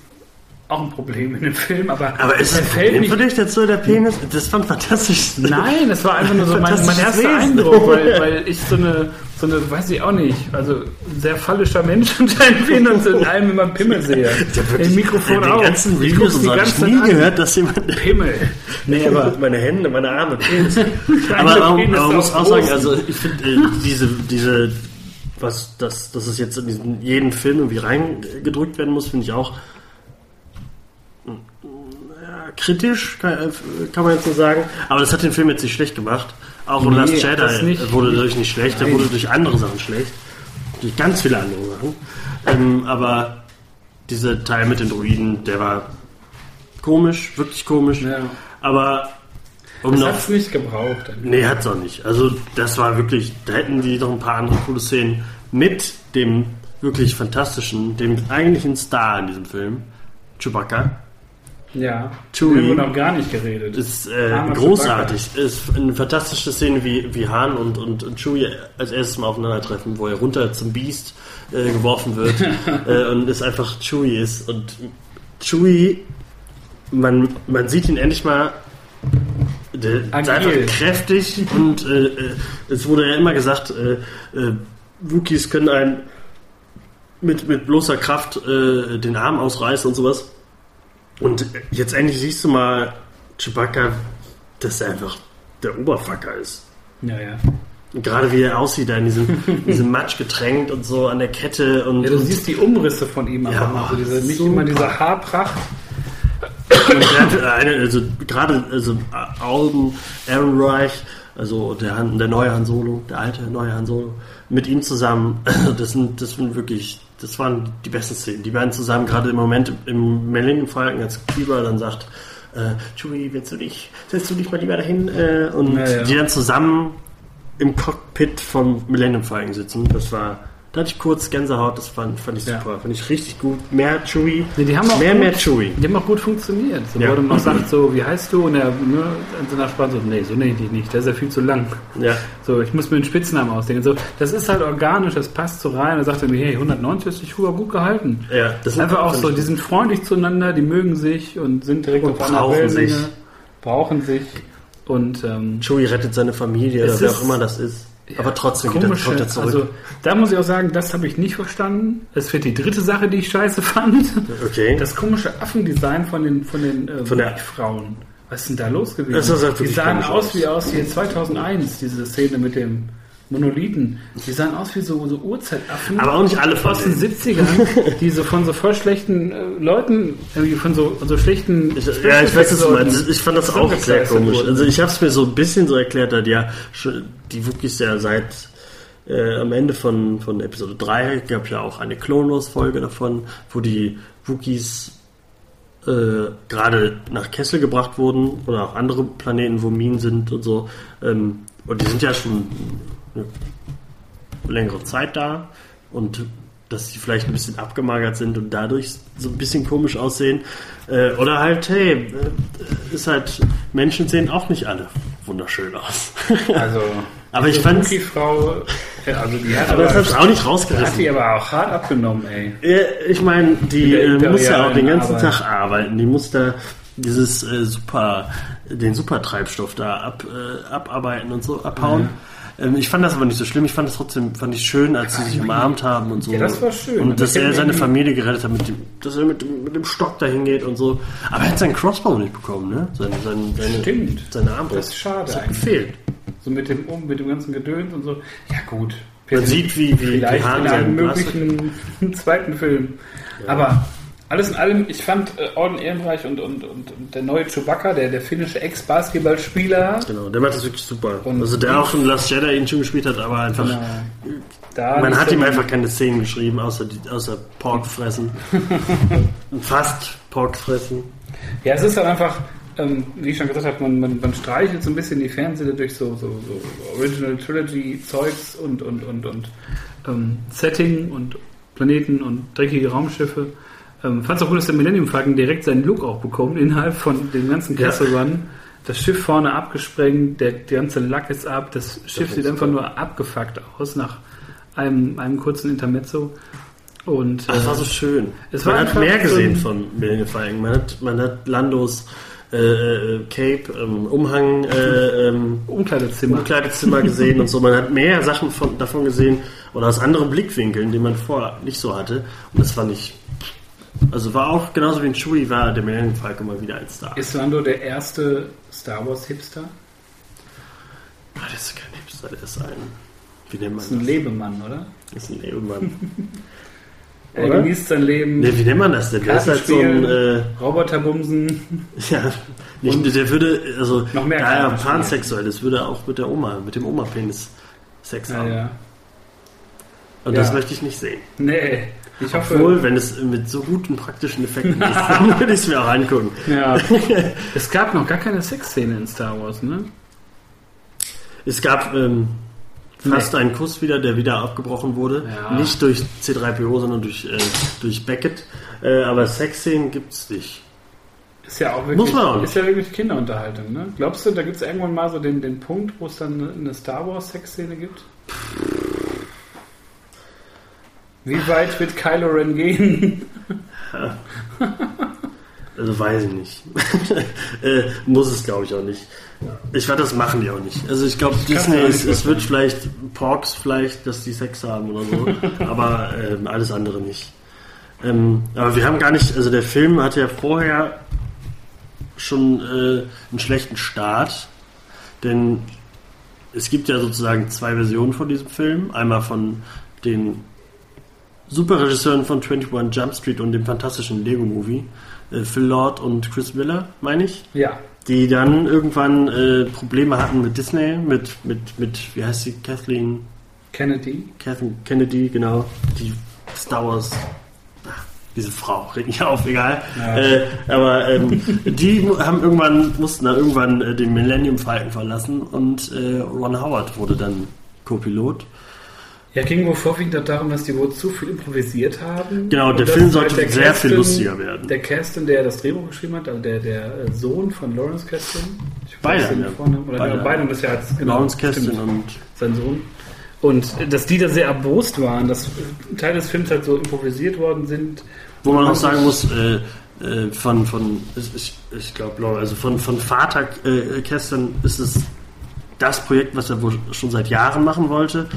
auch ein Problem in dem Film. Aber, Aber ist das fällt Problem nicht. für dich jetzt so der Penis? Das fand fantastisch. Nein, das war einfach nur so mein, mein Fantastisches erster Wesen. Eindruck, weil, weil ich so eine, so eine, weiß ich auch nicht, also ein sehr phallischer Mensch und so in allem immer Pimmel sehe. Im Mikrofon den auch. ganzen Ich Videos habe ich nie an. gehört, dass jemand Pimmel. Nee, aber meine Hände, meine Arme, Penis. Aber Penis man muss auch sagen, also ich finde äh, diese diese was das das ist jetzt in diesen jeden Film irgendwie reingedrückt werden muss, finde ich auch kritisch kann, äh, kann man jetzt so sagen. Aber das hat den Film jetzt nicht schlecht gemacht. Auch Nee, Last Jedi wurde dadurch nicht schlecht, der Nein. wurde durch andere Sachen schlecht. durch ganz viele andere Sachen. Ähm, aber dieser Teil mit den Druiden, der war komisch, wirklich komisch. Ja. Aber um Das noch. hat es nicht gebraucht. Nee, hat's auch nicht. Also das war wirklich, da hätten die noch ein paar andere coole Szenen mit dem wirklich fantastischen, dem eigentlichen Star in diesem Film, Chewbacca. Ja. Chewie. Darüber noch gar nicht geredet. Ist äh, großartig. Ist eine fantastische Szene, wie, wie Han und, und, und Chewie als erstes Mal aufeinandertreffen, wo er runter zum Beast äh, geworfen wird äh, und es einfach Chewie ist. Und Chewie, man, man sieht ihn endlich mal der ist einfach kräftig und äh, äh, es wurde ja immer gesagt, äh, Wookies können einen mit, mit bloßer Kraft den Arm ausreißen und sowas. Und jetzt endlich siehst du mal Chewbacca, dass er einfach der Oberfucker ist. Ja, ja. Und gerade wie er aussieht, da in diesem, in diesem Matsch getränkt und so an der Kette und, Ja, du und siehst die Umrisse von ihm Ja, mal. So diese, nicht immer diese Haarpracht. Eine, also gerade also Alden Ehrenreich, also der, Han, der neue Han Solo, der alte neue Han Solo, mit ihm zusammen, also das sind, das sind wirklich, das waren die besten Szenen. Die beiden zusammen, gerade im Moment im Millennium Falcon, als Kuiper dann sagt, äh, Chewie, willst du dich, setzt du dich mal lieber dahin? Äh, und Ja, ja. die dann zusammen im Cockpit von Millennium Falcon sitzen. Das war, da hatte ich kurz Gänsehaut, das fand, fand ich Ja. super, fand ich richtig gut. Mehr Chewie, Nee, die haben auch mehr, gut- mehr Chewie. Die haben auch gut funktioniert. So, Ja. Wo man auch sagt, so, wie heißt du? Und er ne, in seiner Sprache so, nee, so nenne ich dich nicht, der ist ja viel zu lang. Ja. So, ich muss mir einen Spitznamen ausdenken. So, das ist halt organisch, das passt so rein. Er sagt irgendwie, hey, 190 ist die Schuhe gut gehalten. Ja, das ist Einfach auch so, die sind freundlich zueinander, die mögen sich und sind direkt Und auf einer brauchen sich. brauchen sich und ähm, Chewie rettet seine Familie oder wer auch immer das ist. Ja, Aber trotzdem geht komische- kommt er zurück. Also, da muss ich auch sagen, das habe ich nicht verstanden. Es wird die dritte Sache, die ich scheiße fand. okay. Das komische Affendesign von den, von den äh, Von der- Frauen. Was ist denn da los gewesen? Das sah die wirklich sahen aus aus. wie aus hier 2001, diese Szene mit dem Monolithen. Die sahen aus wie so, so Urzeit-Affen. Aber auch nicht alle von aus den denen. 70ern, die so von so voll schlechten äh, Leuten, irgendwie von so, so schlechten. Ich, ja, ich weiß, was du meinst. Ich fand das auch sehr komisch. Also ich habe es mir so ein bisschen so erklärt, dass ja die Wookies ja seit äh, am Ende von, von Episode 3 gab ja auch eine Clone Wars Folge davon, wo die Wookies äh, gerade nach Kessel gebracht wurden oder auch andere Planeten, wo Minen sind und so. Ähm, und die sind ja schon eine längere Zeit da und dass die vielleicht ein bisschen abgemagert sind und dadurch so ein bisschen komisch aussehen. Äh, oder halt, hey, äh, ist halt, Menschen sehen auch nicht alle wunderschön aus. Also, Aber ich diese fand's- Wookie-Frau, ja, also die hat Aber das aber, hat es auch nicht hat rausgerissen. die aber auch hart abgenommen, ey. Äh, Ich meine, die äh, muss ja auch den ganzen Arbeit. Tag arbeiten. Die muss da dieses äh, super, den Supertreibstoff da ab, äh, abarbeiten und so abhauen. Ähm, ich fand das aber nicht so schlimm. Ich fand das trotzdem, fand ich schön, als sie sich umarmt haben und so. Ja, das war schön. Und dass er seine Familie gerettet hat, mit dem, dass er mit, dem- mit dem Stock dahin geht und so. Aber er hat seinen Crossbow nicht bekommen, ne? Seine, seine, seine, Stimmt. seine Armbrust. Das ist schade Das hat eigentlich. gefehlt. So mit dem um, mit dem ganzen Gedöns und so. Ja gut. Man sieht, wie, wie, vielleicht in einem möglichen zweiten Film. Aber alles in allem, ich fand äh, Orden Ehrenreich und, und, und, und der neue Chewbacca, der, der finnische Ex-Basketballspieler, Genau, der macht das wirklich super. Und- also der auch in Last Jedi ihn schon gespielt hat, aber einfach Genau. Man hat ihm einfach keine Szenen geschrieben, außer, die, außer Pork fressen. Fast Pork fressen. Ja, es ist halt einfach, ähm, wie ich schon gesagt habe, man, man, man streichelt so ein bisschen die Fernsehserie durch so, so, so Original Trilogy Zeugs und, und, und, und ähm, Setting und Planeten und dreckige Raumschiffe. Ähm, Fand es auch gut, dass der Millennium Falcon direkt seinen Look auch bekommt innerhalb von dem ganzen Ja. Castle Run. Das Schiff vorne abgesprengt, der, der ganze Lack ist ab, das Schiff ist sieht einfach super. nur abgefuckt aus nach einem, einem kurzen Intermezzo. Und, Das äh, war so schön. es man war hat mehr gesehen von Millennium Falcon. Man hat, man hat Landos äh, äh, Cape, ähm, Umhang, äh, ähm, Umkleidezimmer. Umkleidezimmer gesehen und so. Man hat mehr Sachen von, davon gesehen oder aus anderen Blickwinkeln, die man vorher nicht so hatte. Und das fand ich. Also war auch genauso wie in Chewie war der Millennium Falcon mal wieder ein Star. Ist Lando der erste Star Wars Hipster? Ah, das ist kein Hipster, der ist ein. Wie nennt man Das ist ein das? Lebemann, oder? Das ist ein Lebemann. Er genießt sein Leben, Ne, wie nennt man das denn? Der ist halt so ein. Äh, Roboterbumsen. ja, nicht, der würde, also, Noch mehr da er pansexuell ist, würde er auch mit der Oma, mit dem Oma-Penis Sex Ja, haben. ja. Und Ja. das möchte ich nicht sehen. Nee. Ich hoffe. Obwohl, wenn es mit so guten praktischen Effekten ist, dann würde ich es mir auch angucken. Ja. es gab noch gar keine Sexszene in Star Wars, ne? Es gab ähm, fast einen Kuss wieder, der wieder abgebrochen wurde. Ja. Nicht durch C3PO, sondern durch, äh, durch Beckett. Äh, aber Sexszenen gibt's nicht. Ist ja auch wirklich, Muss man auch nicht. ist ja wirklich Kinderunterhaltung, ne? Glaubst du, da gibt es irgendwann mal so den, den Punkt, wo es dann eine- Star Wars Sexszene gibt? Wie weit wird Kylo Ren gehen? Also weiß ich nicht. äh, muss es, glaube ich, auch nicht. Ich werde das machen die auch nicht. Also ich glaube, Disney, nicht es wird vielleicht Porks vielleicht, dass die Sex haben oder so, aber ähm, alles andere nicht. Ähm, aber wir haben gar nicht, also der Film hatte ja vorher schon äh, einen schlechten Start, denn es gibt ja sozusagen zwei Versionen von diesem Film. Einmal von den Superregisseuren von 21 Jump Street und dem fantastischen Lego-Movie, äh, Phil Lord und Chris Miller, meine ich, Ja. die dann irgendwann äh, Probleme hatten mit Disney, mit, mit, mit, wie heißt sie, Kathleen, Kennedy. Kathleen Kennedy, genau, die Star Wars, ach, diese Frau, regt mich auf, egal. Ja. Äh, aber ähm, die haben irgendwann, mussten dann irgendwann äh, den Millennium Falcon verlassen und äh, Ron Howard wurde dann Co-Pilot. Ja, ging wohl vorwiegend darum, dass die wohl zu viel improvisiert haben. Genau, der Film sollte der sehr viel Kasten- lustiger werden. Der Caston, der das Drehbuch geschrieben hat, also der, der Sohn von Lawrence. Ich Beide, weiß ja. Vornamen, Oder Beide. beide, das ja als genau, Lawrence stimmt. und sein Sohn. Und äh, dass die da sehr erbost waren, dass äh, Teile des Films halt so improvisiert worden sind. Wo man auch sagen muss, äh, äh, von, von ich, ich glaube, also von, von Vater äh, Kästern ist es das Projekt, was er wohl schon seit Jahren machen wollte.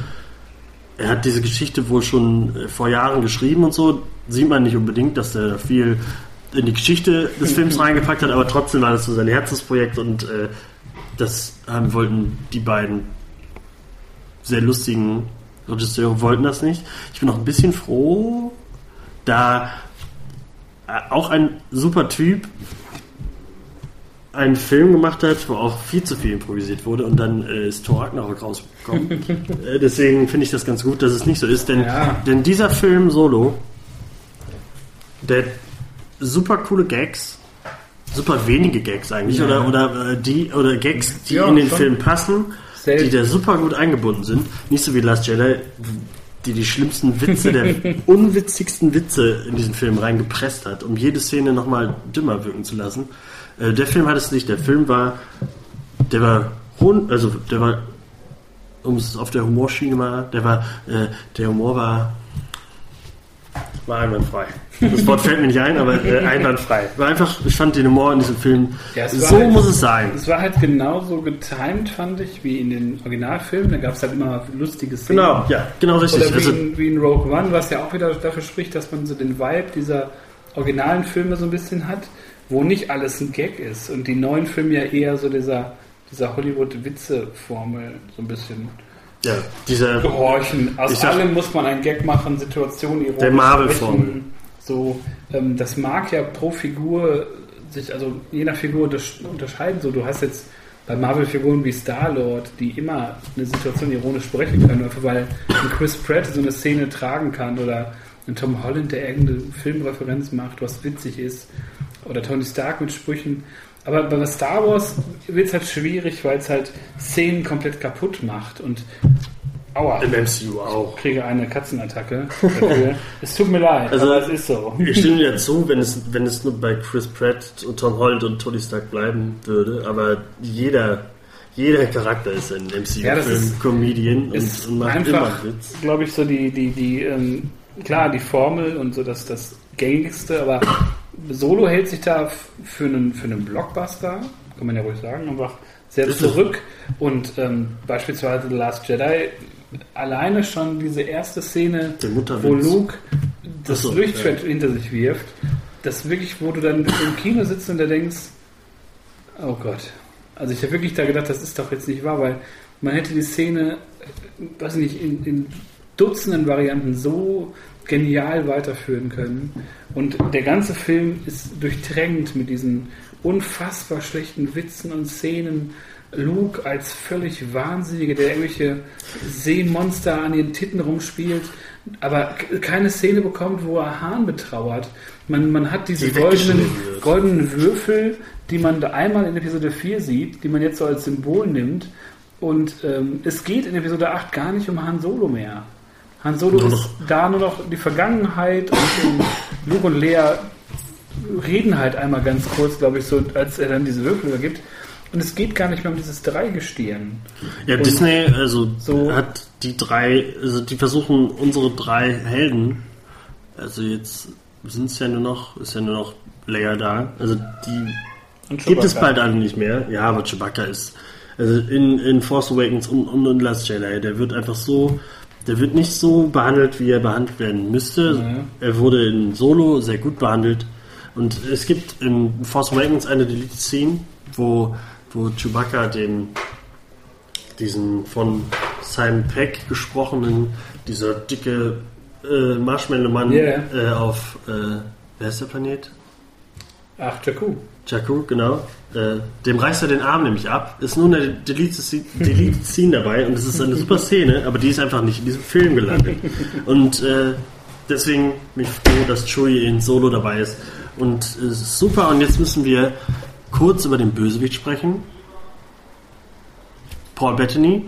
Er hat diese Geschichte wohl schon äh, vor Jahren geschrieben und so. Sieht man nicht unbedingt, dass er viel in die Geschichte des Films reingepackt hat, aber trotzdem war das so sein Herzensprojekt und äh, das haben, wollten die beiden sehr lustigen Regisseure wollten das nicht. Ich bin auch ein bisschen froh, da äh, auch ein super Typ einen Film gemacht hat, wo auch viel zu viel improvisiert wurde und dann äh, ist Thor Ragnarok rausgekommen. äh, deswegen finde ich das ganz gut, dass es nicht so ist, denn, Ja. denn dieser Film Solo, der super coole Gags, super wenige Gags eigentlich, Ja. oder, oder, äh, die, oder Gags, die Ja, in den schon. Film passen, Selten. die da super gut eingebunden sind. Nicht so wie Last Jedi, die die schlimmsten Witze, der unwitzigsten Witze in diesen Film reingepresst hat, um jede Szene nochmal dümmer wirken zu lassen. Äh, der Film hat es nicht. Der Film war, der war rund, also der war, um es auf der Humorschiene mal, der war, äh, der Humor war, war einwandfrei. Das Wort fällt mir nicht ein, aber äh, einwandfrei. War einfach, ich fand den Humor in diesem Film, Ja, so halt- muss es sein. Es war halt genauso getimed, fand ich, wie in den Originalfilmen. Da gab es halt immer lustige Szenen. Genau, ja, genau richtig. Oder wie, Also, in, wie in Rogue One, was ja auch wieder dafür spricht, dass man so den Vibe dieser originalen Filme so ein bisschen hat, wo nicht alles ein Gag ist. Und die neuen Filme ja eher so dieser, dieser Hollywood-Witze-Formel so ein bisschen ja, dieser, gehorchen. Aus Ich sag- allem muss man ein Gag machen, Situationen ironisch Der Marvel-Formel. So, ähm, das mag ja pro Figur sich, also je nach Figur untersch- unterscheiden. So, du hast jetzt bei Marvel-Figuren wie Star-Lord, die immer eine Situation ironisch sprechen können, einfach weil ein Chris Pratt so eine Szene tragen kann oder ein Tom Holland, der irgendeine Filmreferenz macht, was witzig ist, oder Tony Stark mit Sprüchen. Aber bei Star Wars wird es halt schwierig, weil es halt Szenen komplett kaputt macht und aua im MCU auch. kriege eine Katzenattacke. es tut mir leid, Also- aber es ist so. Ich stimme dir zu, wenn es, wenn es nur bei Chris Pratt und Tom Holland und Tony Stark bleiben würde, aber jeder, jeder Charakter ist ein Ja, das MCU-Film, ist- Comedian Ist und, und macht immer einfach, einen Witz. glaube ich, so die, die, die, ähm, klar, die Formel und so das, das gängigste, aber Solo hält sich da für einen, für einen Blockbuster, kann man ja ruhig sagen, einfach sehr zurück. Und ähm, beispielsweise The Last Jedi, alleine schon diese erste Szene, wo Luke das so, Lichtschwert hinter sich wirft, das wirklich, wo du dann im Kino sitzt und da denkst, oh Gott. Also ich habe wirklich da gedacht, das ist doch jetzt nicht wahr, weil man hätte die Szene, äh, weiß ich nicht, in, in Dutzenden Varianten so genial weiterführen können. Und der ganze Film ist durchtränkt mit diesen unfassbar schlechten Witzen und Szenen, Luke als völlig Wahnsinnige, der irgendwelche Seemonster an den Titten rumspielt, aber keine Szene bekommt, wo er Hahn betrauert. Man, man hat diese Die goldenen, goldenen Würfel, die man da einmal in Episode 4 sieht, die man jetzt so als Symbol nimmt. Und ähm, es geht in Episode 8 gar nicht um Han Solo mehr. Han Solo Nur ist da nur noch die Vergangenheit und Luke und Lea reden halt einmal ganz kurz, glaube ich, so, als er dann diese Würfel übergibt. Und es geht gar nicht mehr um dieses Dreigestirn. Ja, Und Disney also so- hat die drei, also die versuchen unsere drei Helden, also jetzt sind es ja nur noch, ist ja nur noch Leia da, also die gibt es bald alle nicht mehr. Ja, aber Chewbacca ist, also in, in Force Awakens und, und in Last Jedi, der wird einfach so, der wird nicht so behandelt, wie er behandelt werden müsste. Ja. Er wurde in Solo sehr gut behandelt. Und es gibt in Force Awakens eine Deleted Scene, wo, wo Chewbacca den diesen von Simon Peck gesprochenen, dieser dicke äh, Marshmallow-Mann Yeah. äh, auf, äh, wer ist der Planet? Ach, Jakku. Jakku, genau. Äh, dem reißt er den Arm nämlich ab. Ist nur eine Delete Scene Delete Scene dabei und es ist eine super Szene, aber die ist einfach nicht in diesem Film gelandet. Und äh, deswegen bin ich froh, dass Chewie in Solo dabei ist. Und es ist super. Und jetzt müssen wir kurz über den Bösewicht sprechen. Paul Bettany.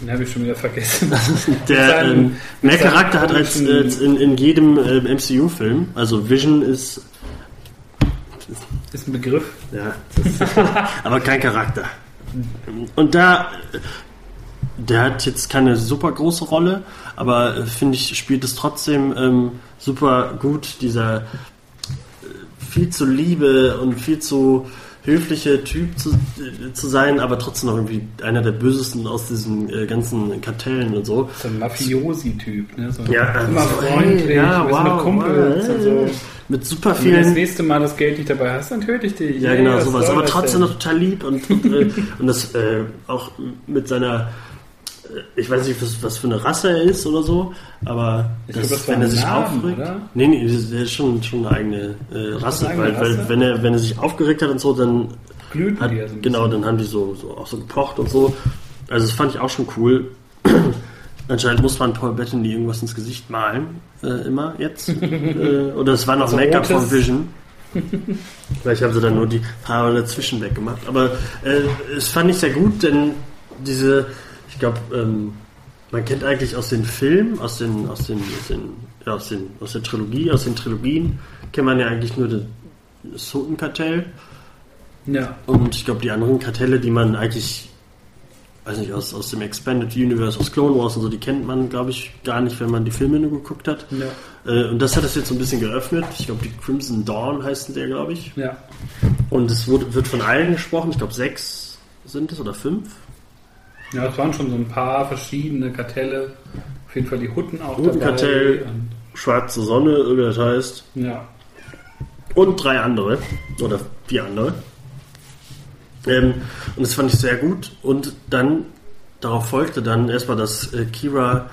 Den habe ich schon wieder vergessen. Der ähm, mehr Charakter hat als, als in, in jedem äh, MCU-Film. Also Vision ist Ist ein Begriff. Ja, aber kein Charakter. Und da, der hat jetzt keine super große Rolle, aber äh, finde ich, spielt es trotzdem ähm, super gut, dieser äh, viel zu liebe und viel zu höfliche Typ zu, äh, zu sein, aber trotzdem noch irgendwie einer der bösesten aus diesen äh, ganzen Kartellen und so. So ein Mafiosi-Typ. Ne? So Ja, also immer so, freundlich, hey, ja, wow, mit Kumpels wow, und so. Mit super Wenn du das vielen nächste Mal das Geld nicht dabei hast, dann töte ich dich. Ja, Hey, genau, was sowas. Aber trotzdem denn? noch total lieb und, und, äh, und das äh, auch mit seiner, ich weiß nicht, was, was für eine Rasse er ist oder so, aber das, glaub, wenn er sich Namen, aufregt. oder? Nee, nee, der ist schon, schon eine eigene äh, Rasse, eine eigene weil, weil Rasse? wenn er wenn er sich aufgeregt hat und so, dann Glühten hat, die ja so ein genau, dann haben die so, so auch so gepocht und so. Also das fand ich auch schon cool. Anscheinend muss man Paul Bettany irgendwas ins Gesicht malen, äh, immer jetzt. äh, oder es war noch Also Make-up von Vision. Vielleicht haben sie dann nur die Haare dazwischen weggemacht. Aber äh, es fand ich sehr gut, denn diese, ich glaube, ähm, man kennt eigentlich aus den Filmen, aus den, aus den, aus den, ja, aus den, aus der Trilogie, aus den Trilogien, kennt man ja eigentlich nur das Sotenkartell. Ja. Und ich glaube, die anderen Kartelle, die man eigentlich, weiß nicht, aus, aus dem Expanded Universe, aus Clone Wars und so, die kennt man, glaube ich, gar nicht, wenn man die Filme nur geguckt hat. Ja. Äh, und das hat es jetzt so ein bisschen geöffnet. Ich glaube, die Crimson Dawn heißen der, glaube ich. Ja. Und es wurde, wird von allen gesprochen. Ich glaube, sechs sind es oder fünf. Ja, es waren schon so ein paar verschiedene Kartelle. Auf jeden Fall die Hutten auch Huttenkartell. dabei. Schwarze Sonne, wie das heißt. ja. Und drei andere. Oder vier andere. Ähm, und das fand ich sehr gut. Und dann, darauf folgte dann erstmal, dass äh, Kira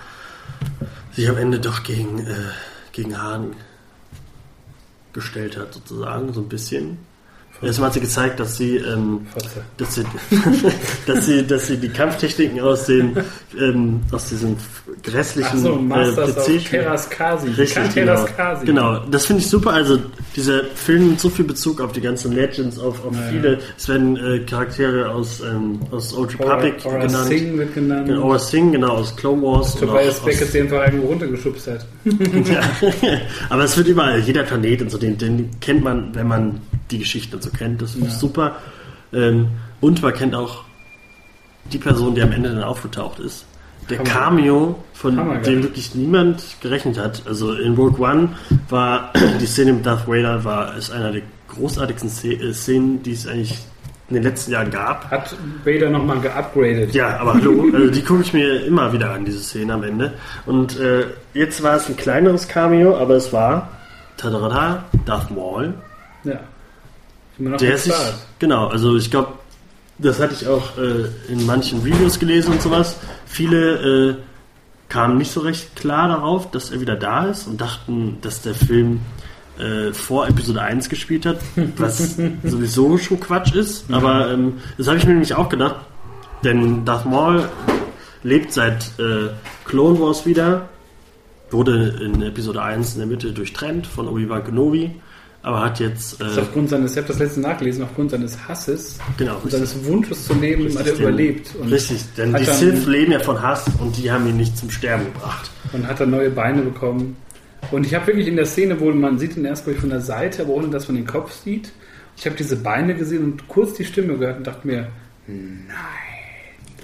sich am Ende doch gegen, äh, gegen Hahn gestellt hat, sozusagen, so ein bisschen. Erstmal hat sie gezeigt, dass sie, ähm, dass sie, dass sie, dass sie die Kampftechniken aus den, ähm, aus diesen grässlichen Ach so, Masters äh, PC Teras Kasi. Richtig, genau. Teras Kasi. genau. Das finde ich super. Also dieser Film nimmt so viel Bezug auf die ganzen Legends, auf, auf Ja, viele. Es werden äh, Charaktere aus, ähm, aus Old Republic Aura genannt. Singh wird genannt. Genau, Aura Singh, genau, aus Clone Wars. Tobias Beckett aus, den einfach irgendwo runtergeschubst hat. ja. Aber es wird überall, jeder Planet und so, den, den kennt man, wenn man die Geschichte so kennt. Das ich Ja. super. Ähm, und man kennt auch die Person, die am Ende dann aufgetaucht ist. Der Hammer. Cameo, von Hammer, dem wirklich niemand gerechnet hat. Also in Rogue One war die Szene mit Darth Vader war ist einer der großartigsten äh, Szenen, die es eigentlich in den letzten Jahren gab. Hat Vader nochmal geupgradet. Ja, aber hallo, also die gucke ich mir immer wieder an, diese Szene am Ende. Und äh, jetzt war es ein kleineres Cameo, aber es war tada, Darth Maul, Ja. Noch der sich, bezahlt. genau, also ich glaube, das hatte ich auch äh, in manchen Reviews gelesen und sowas. Viele äh, kamen nicht so recht klar darauf, dass er wieder da ist und dachten, dass der Film äh, vor Episode 1 gespielt hat, was sowieso schon Quatsch ist. Mhm. Aber ähm, das habe ich mir nämlich auch gedacht, denn Darth Maul lebt seit äh, Clone Wars wieder, wurde in Episode 1 in der Mitte durchtrennt von Obi-Wan Kenobi aber hat jetzt. Äh, aufgrund seines, ich habe das letzte nachgelesen, aufgrund seines Hasses genau, und seines Wunsches zu leben, richtig, hat er überlebt. Und richtig, denn die Sith leben ja von Hass und die haben ihn nicht zum Sterben gebracht. Und hat dann neue Beine bekommen. Und ich habe wirklich in der Szene, wo man sieht ihn erst von der Seite, aber ohne dass man den Kopf sieht, ich habe diese Beine gesehen und kurz die Stimme gehört und dachte mir, nein.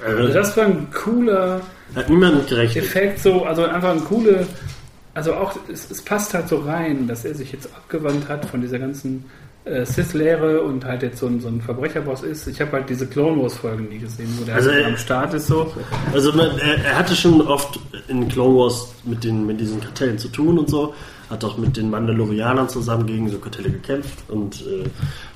Also das war ein cooler hat niemand gerechnet. Effekt, so, also einfach ein cooler also auch, es, es, passt halt so rein, dass er sich jetzt abgewandt hat von dieser ganzen äh, Sith-Lehre und halt jetzt so ein, so ein Verbrecherboss ist. Ich habe halt diese Clone Wars-Folgen nie gesehen, wo der also halt er, am Start ist so. Also man, er, er, hatte schon oft in Clone Wars mit, den, mit diesen Kartellen zu tun und so. Hat auch mit den Mandalorianern zusammen gegen so Kartelle gekämpft und äh,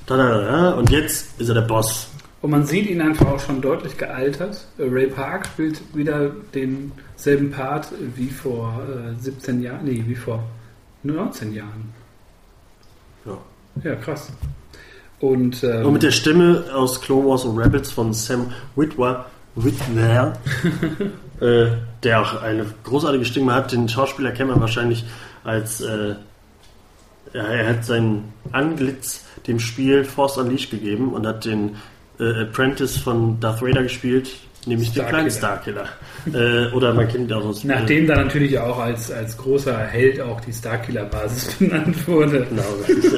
und jetzt ist er der Boss und man sieht ihn einfach auch schon deutlich gealtert. Äh, Ray Park spielt wieder denselben Part wie vor äh, 17 Jahren, nee, wie vor 19 Jahren. Ja. Ja, krass. Und, ähm, und mit der Stimme aus Clone Wars und Rebels von Sam Witwer, Witwer äh, der auch eine großartige Stimme hat. Den Schauspieler kennt man wahrscheinlich als äh, er hat sein Anglitz dem Spiel Force Unleashed gegeben und hat den äh, Apprentice von Darth Vader gespielt, nämlich Star den kleinen Starkiller. äh, oder man kennt ihn auch aus. Nachdem da natürlich auch als, als großer Held auch die Starkiller-Basis benannt wurde. Genau,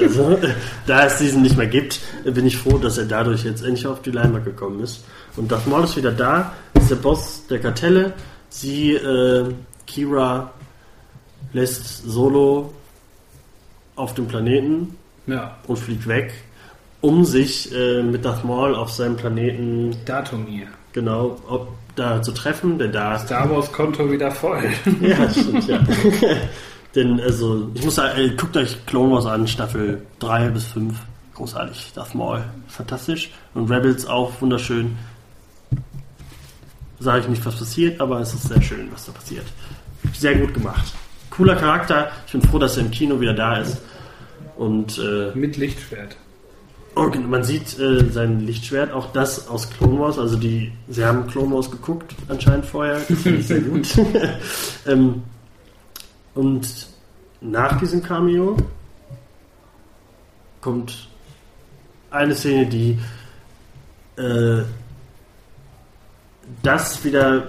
also, da es diesen nicht mehr gibt, bin ich froh, dass er dadurch jetzt endlich auf die Leinwand gekommen ist. Und Darth Maul ist wieder da, ist der Boss der Kartelle. Sie, äh, Kira, lässt Solo auf dem Planeten ja. und fliegt weg um sich äh, mit Darth Maul auf seinem Planeten Datumir. Genau, ob da zu treffen, denn da Star Wars Konto wieder voll. ja, stimmt, ja. denn also, ich muss sagen, äh, guckt euch Clone Wars an, Staffel 3 bis 5. Großartig. Darth Maul, fantastisch. Und Rebels auch wunderschön. Sage ich nicht, was passiert, aber es ist sehr schön, was da passiert. Sehr gut gemacht. Cooler Charakter. Ich bin froh, dass er im Kino wieder da ist. Und, äh, Mit Lichtschwert. Okay, man sieht äh, sein Lichtschwert, auch das aus Clone Wars. Also die, sie haben Clone Wars geguckt anscheinend vorher. Das finde ich sehr gut. ähm, und nach diesem Cameo kommt eine Szene, die äh, das wieder,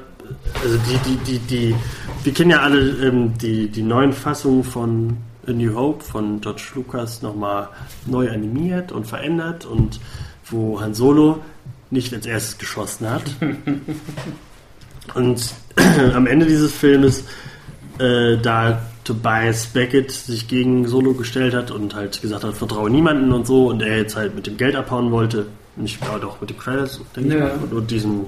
also die, die, die, die, wir kennen ja alle ähm, die, die neuen Fassungen von A New Hope von George Lucas nochmal neu animiert und verändert und wo Han Solo nicht als erstes geschossen hat. und am Ende dieses Filmes, äh, da Tobias Beckett sich gegen Solo gestellt hat und halt gesagt hat, vertraue niemanden und so und er jetzt halt mit dem Geld abhauen wollte, nicht glaube doch mit dem Credits, denke ja. ich, und diesem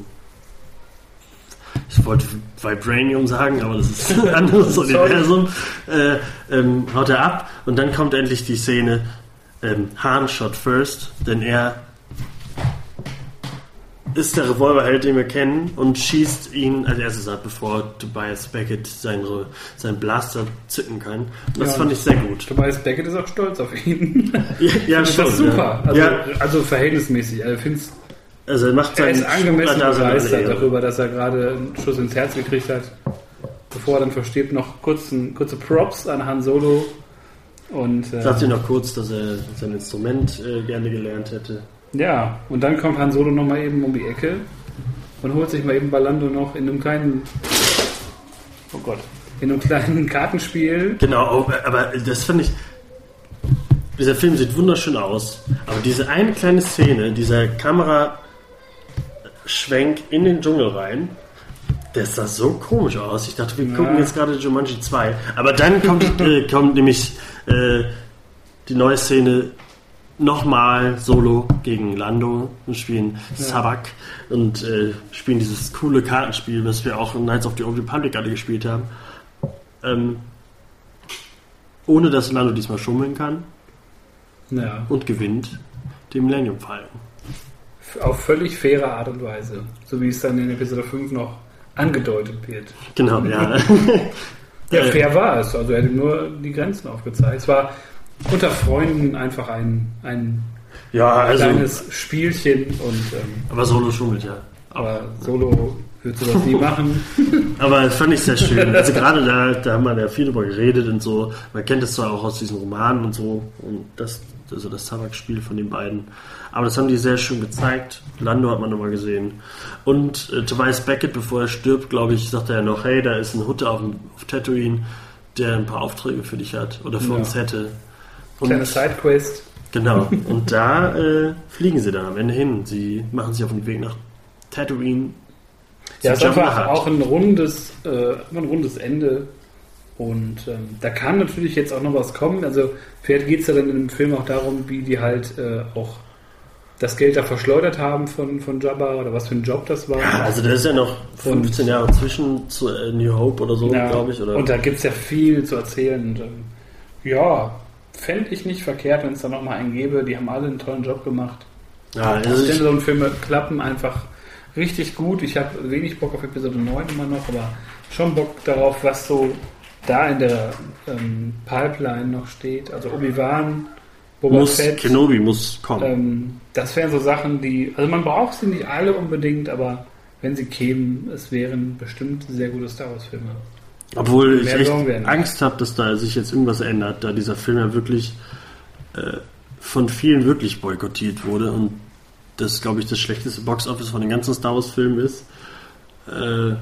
ich wollte Vibranium sagen, aber das ist ein anderes Universum, äh, ähm, haut er ab und dann kommt endlich die Szene, ähm, Han shot first, denn er ist der Revolverheld, den wir kennen, und schießt ihn als erstes ab, bevor Tobias Beckett seinen, seinen Blaster zücken kann. Das ja, fand ich sehr gut. Tobias Beckett ist auch stolz auf ihn. ja, ja schon. Das ist super. Ja. Also, ja. also verhältnismäßig. Also, ich also er macht er ist angemessen begeistert darüber, dass er gerade einen Schuss ins Herz gekriegt hat. Bevor er dann verstirbt, noch kurz ein, kurze Props an Han Solo. Und, äh, Sagt ihr noch kurz, dass er sein Instrument äh, gerne gelernt hätte. Ja, und dann kommt Han Solo nochmal eben um die Ecke und holt sich mal eben Balando noch in einem kleinen. Oh Gott. In einem kleinen Kartenspiel. Genau, aber das fand ich. Dieser Film sieht wunderschön aus, aber diese eine kleine Szene, dieser Kamera Schwenk in den Dschungel rein. Das sah so komisch aus. Ich dachte, wir ja. gucken jetzt gerade Jumanji 2. Aber dann kommt, äh, kommt nämlich äh, die neue Szene nochmal solo gegen Lando und spielen ja. Sabak und äh, spielen dieses coole Kartenspiel, was wir auch in Knights of the Old Republic alle gespielt haben. Ähm, ohne dass Lando diesmal schummeln kann. Ja. Und gewinnt den Millennium Falcon auf völlig faire Art und Weise. So wie es dann in Episode 5 noch angedeutet wird. Genau, ja. ja, fair war es. Also er hat nur die Grenzen aufgezeigt. Es war unter Freunden einfach ein, ein Ja, also. kleines Spielchen und ähm, Aber Solo schummelt, ja. aber Solo wird sowas nie machen. Aber das fand ich sehr schön. Also gerade da, da haben wir ja viel drüber geredet und so. Man kennt das zwar auch aus diesen Romanen und so. Und das, also das Tabakspiel von den beiden. Aber das haben die sehr schön gezeigt. Lando hat man nochmal gesehen. Und äh, Tobias Beckett, bevor er stirbt, glaube ich, sagt er ja noch, hey, da ist ein Hutte auf, auf Tatooine, der ein paar Aufträge für dich hat oder für Ja. uns hätte. Und, Kleine Sidequest. genau. Und da äh, fliegen sie dann am Ende hin. Sie machen sich auf den Weg nach Tatooine. Ja, es ist einfach auch ein rundes, äh, ein rundes Ende. Und ähm, da kann natürlich jetzt auch noch was kommen. Also vielleicht geht es ja dann in dem Film auch darum, wie die halt äh, auch das Geld da verschleudert haben von, von Jabba oder was für ein Job das war. Ja, also da ist ja noch 15 Jahre zwischen zu äh, New Hope oder so, Ja, glaube ich. Oder? Und da gibt es ja viel zu erzählen. Und, ähm, ja, fände ich nicht verkehrt, wenn es da nochmal einen gäbe. Die haben alle einen tollen Job gemacht. ja, also Standalone-Filme klappen einfach richtig gut. Ich habe wenig Bock auf Episode 9 immer noch, aber schon Bock darauf, was so da in der ähm, Pipeline noch steht. Also Obi-Wan, Boba muss, Fett. Kenobi muss kommen. Ähm, das wären so Sachen, die. Also man braucht sie nicht alle unbedingt, aber wenn sie kämen, es wären bestimmt sehr gute Star Wars-Filme. Obwohl ich echt. Angst habe, dass da sich jetzt irgendwas ändert, da dieser Film ja wirklich äh, von vielen wirklich boykottiert wurde und das, glaube ich, das schlechteste Boxoffice von den ganzen Star Wars-Filmen ist. Äh,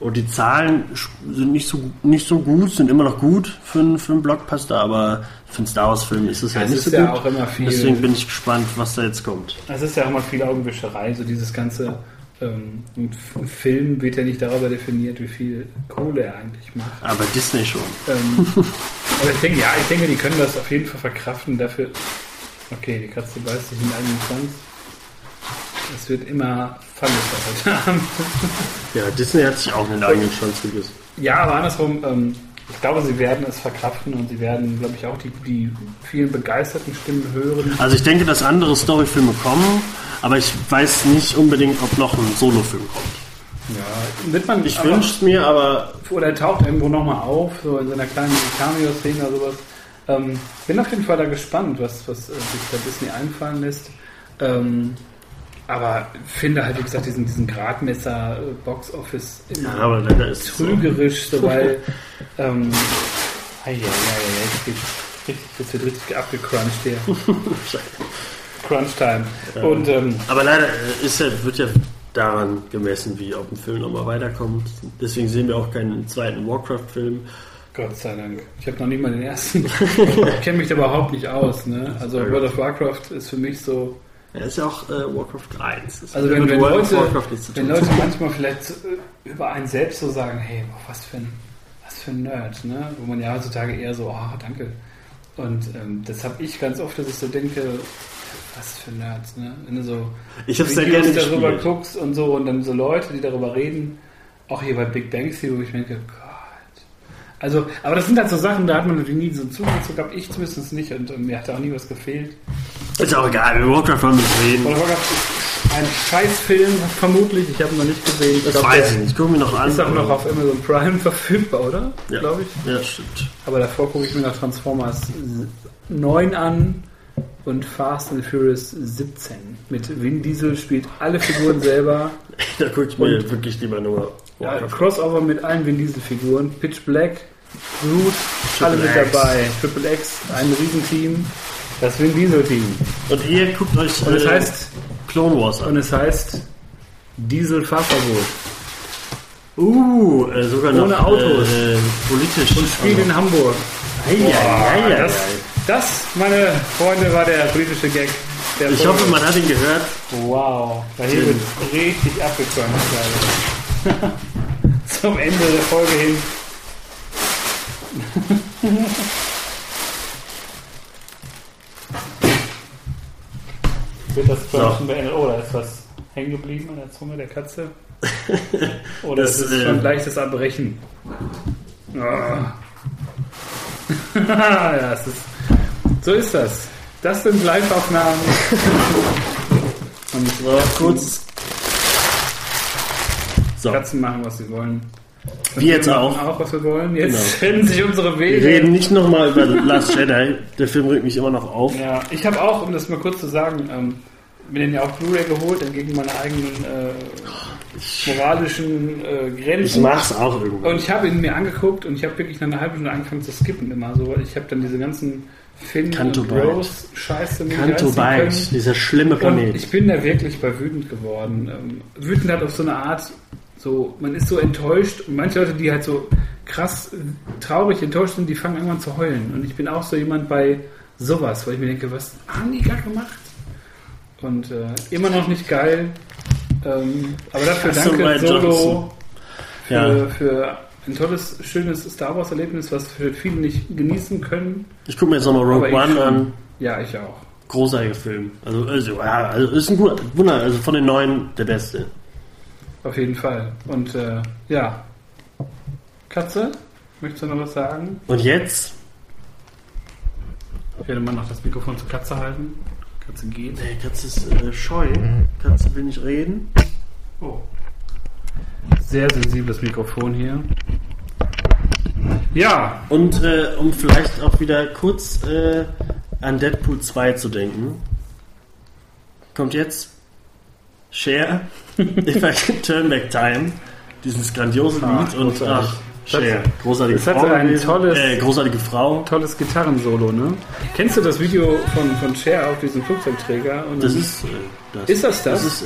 und die Zahlen sind nicht so, nicht so gut, sind immer noch gut für, einen- für einen Blockbuster, aber für einen Star Wars-Film ist es ja es nicht ist so ja gut. auch immer viel. Deswegen bin ich gespannt, was da jetzt kommt. Es ist ja auch mal viel Augenwischerei, so dieses ganze. Ähm, ein Film wird ja nicht darüber definiert, wie viel Kohle er eigentlich macht. Aber Disney schon. Ähm, aber ich denke, ja, ich denke, die können das auf jeden Fall verkraften. Dafür. Okay, die Katze beißt sich in den eigenen Schwanz. Es wird immer Falles heute Abend. Ja, Disney hat sich auch einen eigenen Schwanz gebissen. Ja, aber andersrum, ähm, ich glaube, sie werden es verkraften und sie werden, glaube ich, auch die, die vielen begeisterten Stimmen hören. Also ich denke, dass andere Storyfilme kommen, aber ich weiß nicht unbedingt, ob noch ein Solofilm kommt. Ja, wird man Ich wünsche es mir, aber Oder er taucht irgendwo nochmal auf, so in so einer kleinen Cameo-Szene oder sowas. Ähm, bin auf jeden Fall da gespannt, was, was äh, sich da Disney einfallen lässt. Ähm, aber finde halt, wie gesagt, diesen, diesen Gradmesser-Box-Office ja, immer aber leider ist es so. trügerisch, so weil. ähm, ei, jetzt, geht's richtig, jetzt wird richtig abgecrunched hier. Crunch-Time. Und ähm, Aber leider äh, ist ja, wird ja daran gemessen, wie ob ein Film nochmal weiterkommt. Deswegen sehen wir auch keinen zweiten Warcraft-Film. Gott sei Dank. Ich habe noch nicht mal den ersten. ich kenne mich da überhaupt nicht aus. Ne? Also World of Warcraft ist für mich so. Er ist ja auch äh, Warcraft 1. Das Also wenn, wenn, Leute, wenn. Leute manchmal vielleicht äh, über einen selbst so sagen, hey, boah, was für ein, was für ein Nerd, ne? Wo man ja heutzutage eher so, ah, danke. Und ähm, das habe ich ganz oft, dass ich so denke, was für Nerds, ne? Wenn du so Ich habe sehr gerne darüber gespielt. guckst und so und dann so Leute, die darüber reden, auch hier bei Big Bang Theory, wo ich denke. Also, aber das sind halt so Sachen, da hat man natürlich nie so einen Zugang zu gehabt, ich zumindest nicht und, und mir hat da auch nie was gefehlt. Ist auch egal, wir Warcraft wir nicht reden. Warcraft ein Scheißfilm, vermutlich, ich habe ihn noch nicht gesehen. Ich Das glaub, weiß ich nicht. Gucken wir noch an. Ist auch noch auf Amazon Prime verfügbar, oder? ja. Glaube ich. Ja, stimmt. Aber davor gucke ich mir noch Transformers 9 an und Fast and Furious 17. Mit Vin Diesel spielt alle Figuren selber. Da gucke ich mir Und- wirklich lieber nur Ja. Crossover mit allen Vin Diesel Figuren. Pitch Black, Groot, alle mit dabei. Triple X, ein Riesenteam. Das Vin Diesel Team. Und ihr guckt euch Und es äh, heißt, Clone Wars an. und es heißt Diesel Fahrverbot. Uh, äh, sogar noch Ohne Autos. Äh, politisch. Und spielt in Hamburg. Ei, ei, ei, ei, das, das, meine Freunde, war der britische Gag. Der Ich Folge. hoffe, man hat ihn gehört. Wow, da hier wird richtig gerade. Zum Ende der Folge hin. Wird das Crunchen beendet? Oh, da ist was hängen geblieben an der Zunge der Katze. Oder Das, ist es äh, schon leichtes Erbrechen? Ah. ja, ist, so ist das. Das sind Live-Aufnahmen. Und So, kurz. So, Katzen machen, was sie wollen. Wir jetzt auch. auch, was wir wollen. Jetzt Genau. sich unsere Wir Wege. reden nicht nochmal über Last Jedi. Der Film regt mich immer noch auf. Ja, ich habe auch, um das mal kurz zu sagen, ähm, mir den ja auch Blu-ray geholt, entgegen meiner eigenen äh, moralischen äh, Ich Grenzen. mach's auch irgendwo. Und ich habe ihn mir angeguckt und ich habe wirklich nach einer halben Stunde angefangen zu skippen immer so, weil ich habe dann diese ganzen Finn Canto und. Rose Scheiße mir Kanto Bight, dieser schlimme Und Planet. ich bin da wirklich bei wütend geworden. Ähm, wütend hat auf so eine Art, so, man ist so enttäuscht und manche Leute, die halt so krass traurig enttäuscht sind, die fangen irgendwann zu heulen. Und ich bin auch so jemand bei sowas, weil ich mir denke, was haben die gerade gemacht? Und äh, immer noch nicht geil. Ähm, aber dafür Hasse danke Ryan Solo für, Ja. für ein tolles, schönes Star Wars Erlebnis, was für viele nicht genießen können. Ich gucke mir jetzt nochmal Rogue One schon. an. Ja, ich auch. Großartiger Film. Also, also, ja, also ist ein guter, Wunder, also von den neuen der beste. Auf jeden Fall. Und äh, ja. Katze, möchtest du noch was sagen? Und jetzt? Ich werde mal noch das Mikrofon zur Katze halten. Katze geht. Nee, Katze ist äh, scheu. Katze will nicht reden. Oh. Sehr sensibles Mikrofon hier. Ja, Und äh, um vielleicht auch wieder kurz äh, an Deadpool 2 zu denken, kommt jetzt Cher, If I Could Turn Back Time, dieses grandiose Ah, Lied und ach, Cher, großartige hatte Frau, ein gewesen. tolles- äh, großartige Frau. tolles Gitarrensolo, ne? Kennst du das Video von, von Cher auf diesem Flugzeugträger? Und Das ist äh, das. Ist das das? Das ist,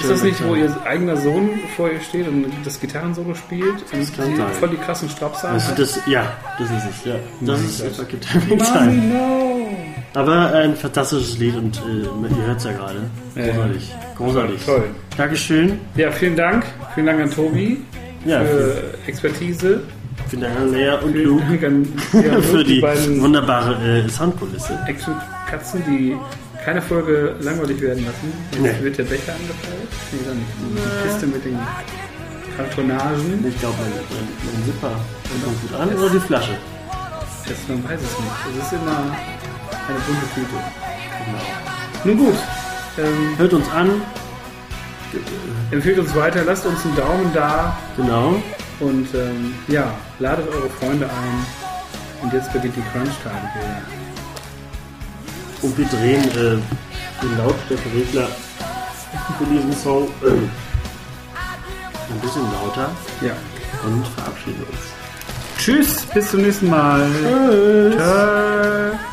ist das nicht, wo ihr eigener Sohn vor ihr steht und das Gitarrensolo spielt? Und voll die krassen Strapser Also hat? das, ja, das ist es, ja. Das ist Mommy, Time. no! Aber ein fantastisches Lied und äh, ihr hört es ja gerade. Großartig. Großartig. Toll. Dankeschön. Ja, vielen Dank. Vielen Dank an Tobi Ja, für Expertise. Dank an Lea und Vielen Luke ja, Luke, für die beiden wunderbare äh, Soundkulisse. Action-Katzen, die keine Folge langweilig werden lassen. Jetzt Nee. wird der Becher angefeuert. Nee, dann. Die Kiste mit den Kartonagen. Ich glaube, mein, mein, mein Zipper kommt gut an. Oder die Flasche. Das, man weiß es nicht. Es ist immer eine bunte Tüte. Nun gut. Ähm, Hört uns an. Empfehlt uns weiter, lasst uns einen Daumen da Genau. und ähm, ja, ladet eure Freunde ein. Und jetzt beginnt die Crunch-Time hier. Und wir drehen äh, den Lautstärkeregler für diesen Song äh, ein bisschen lauter Ja. und verabschieden uns. Tschüss, bis zum nächsten Mal. Tschüss. Tschö.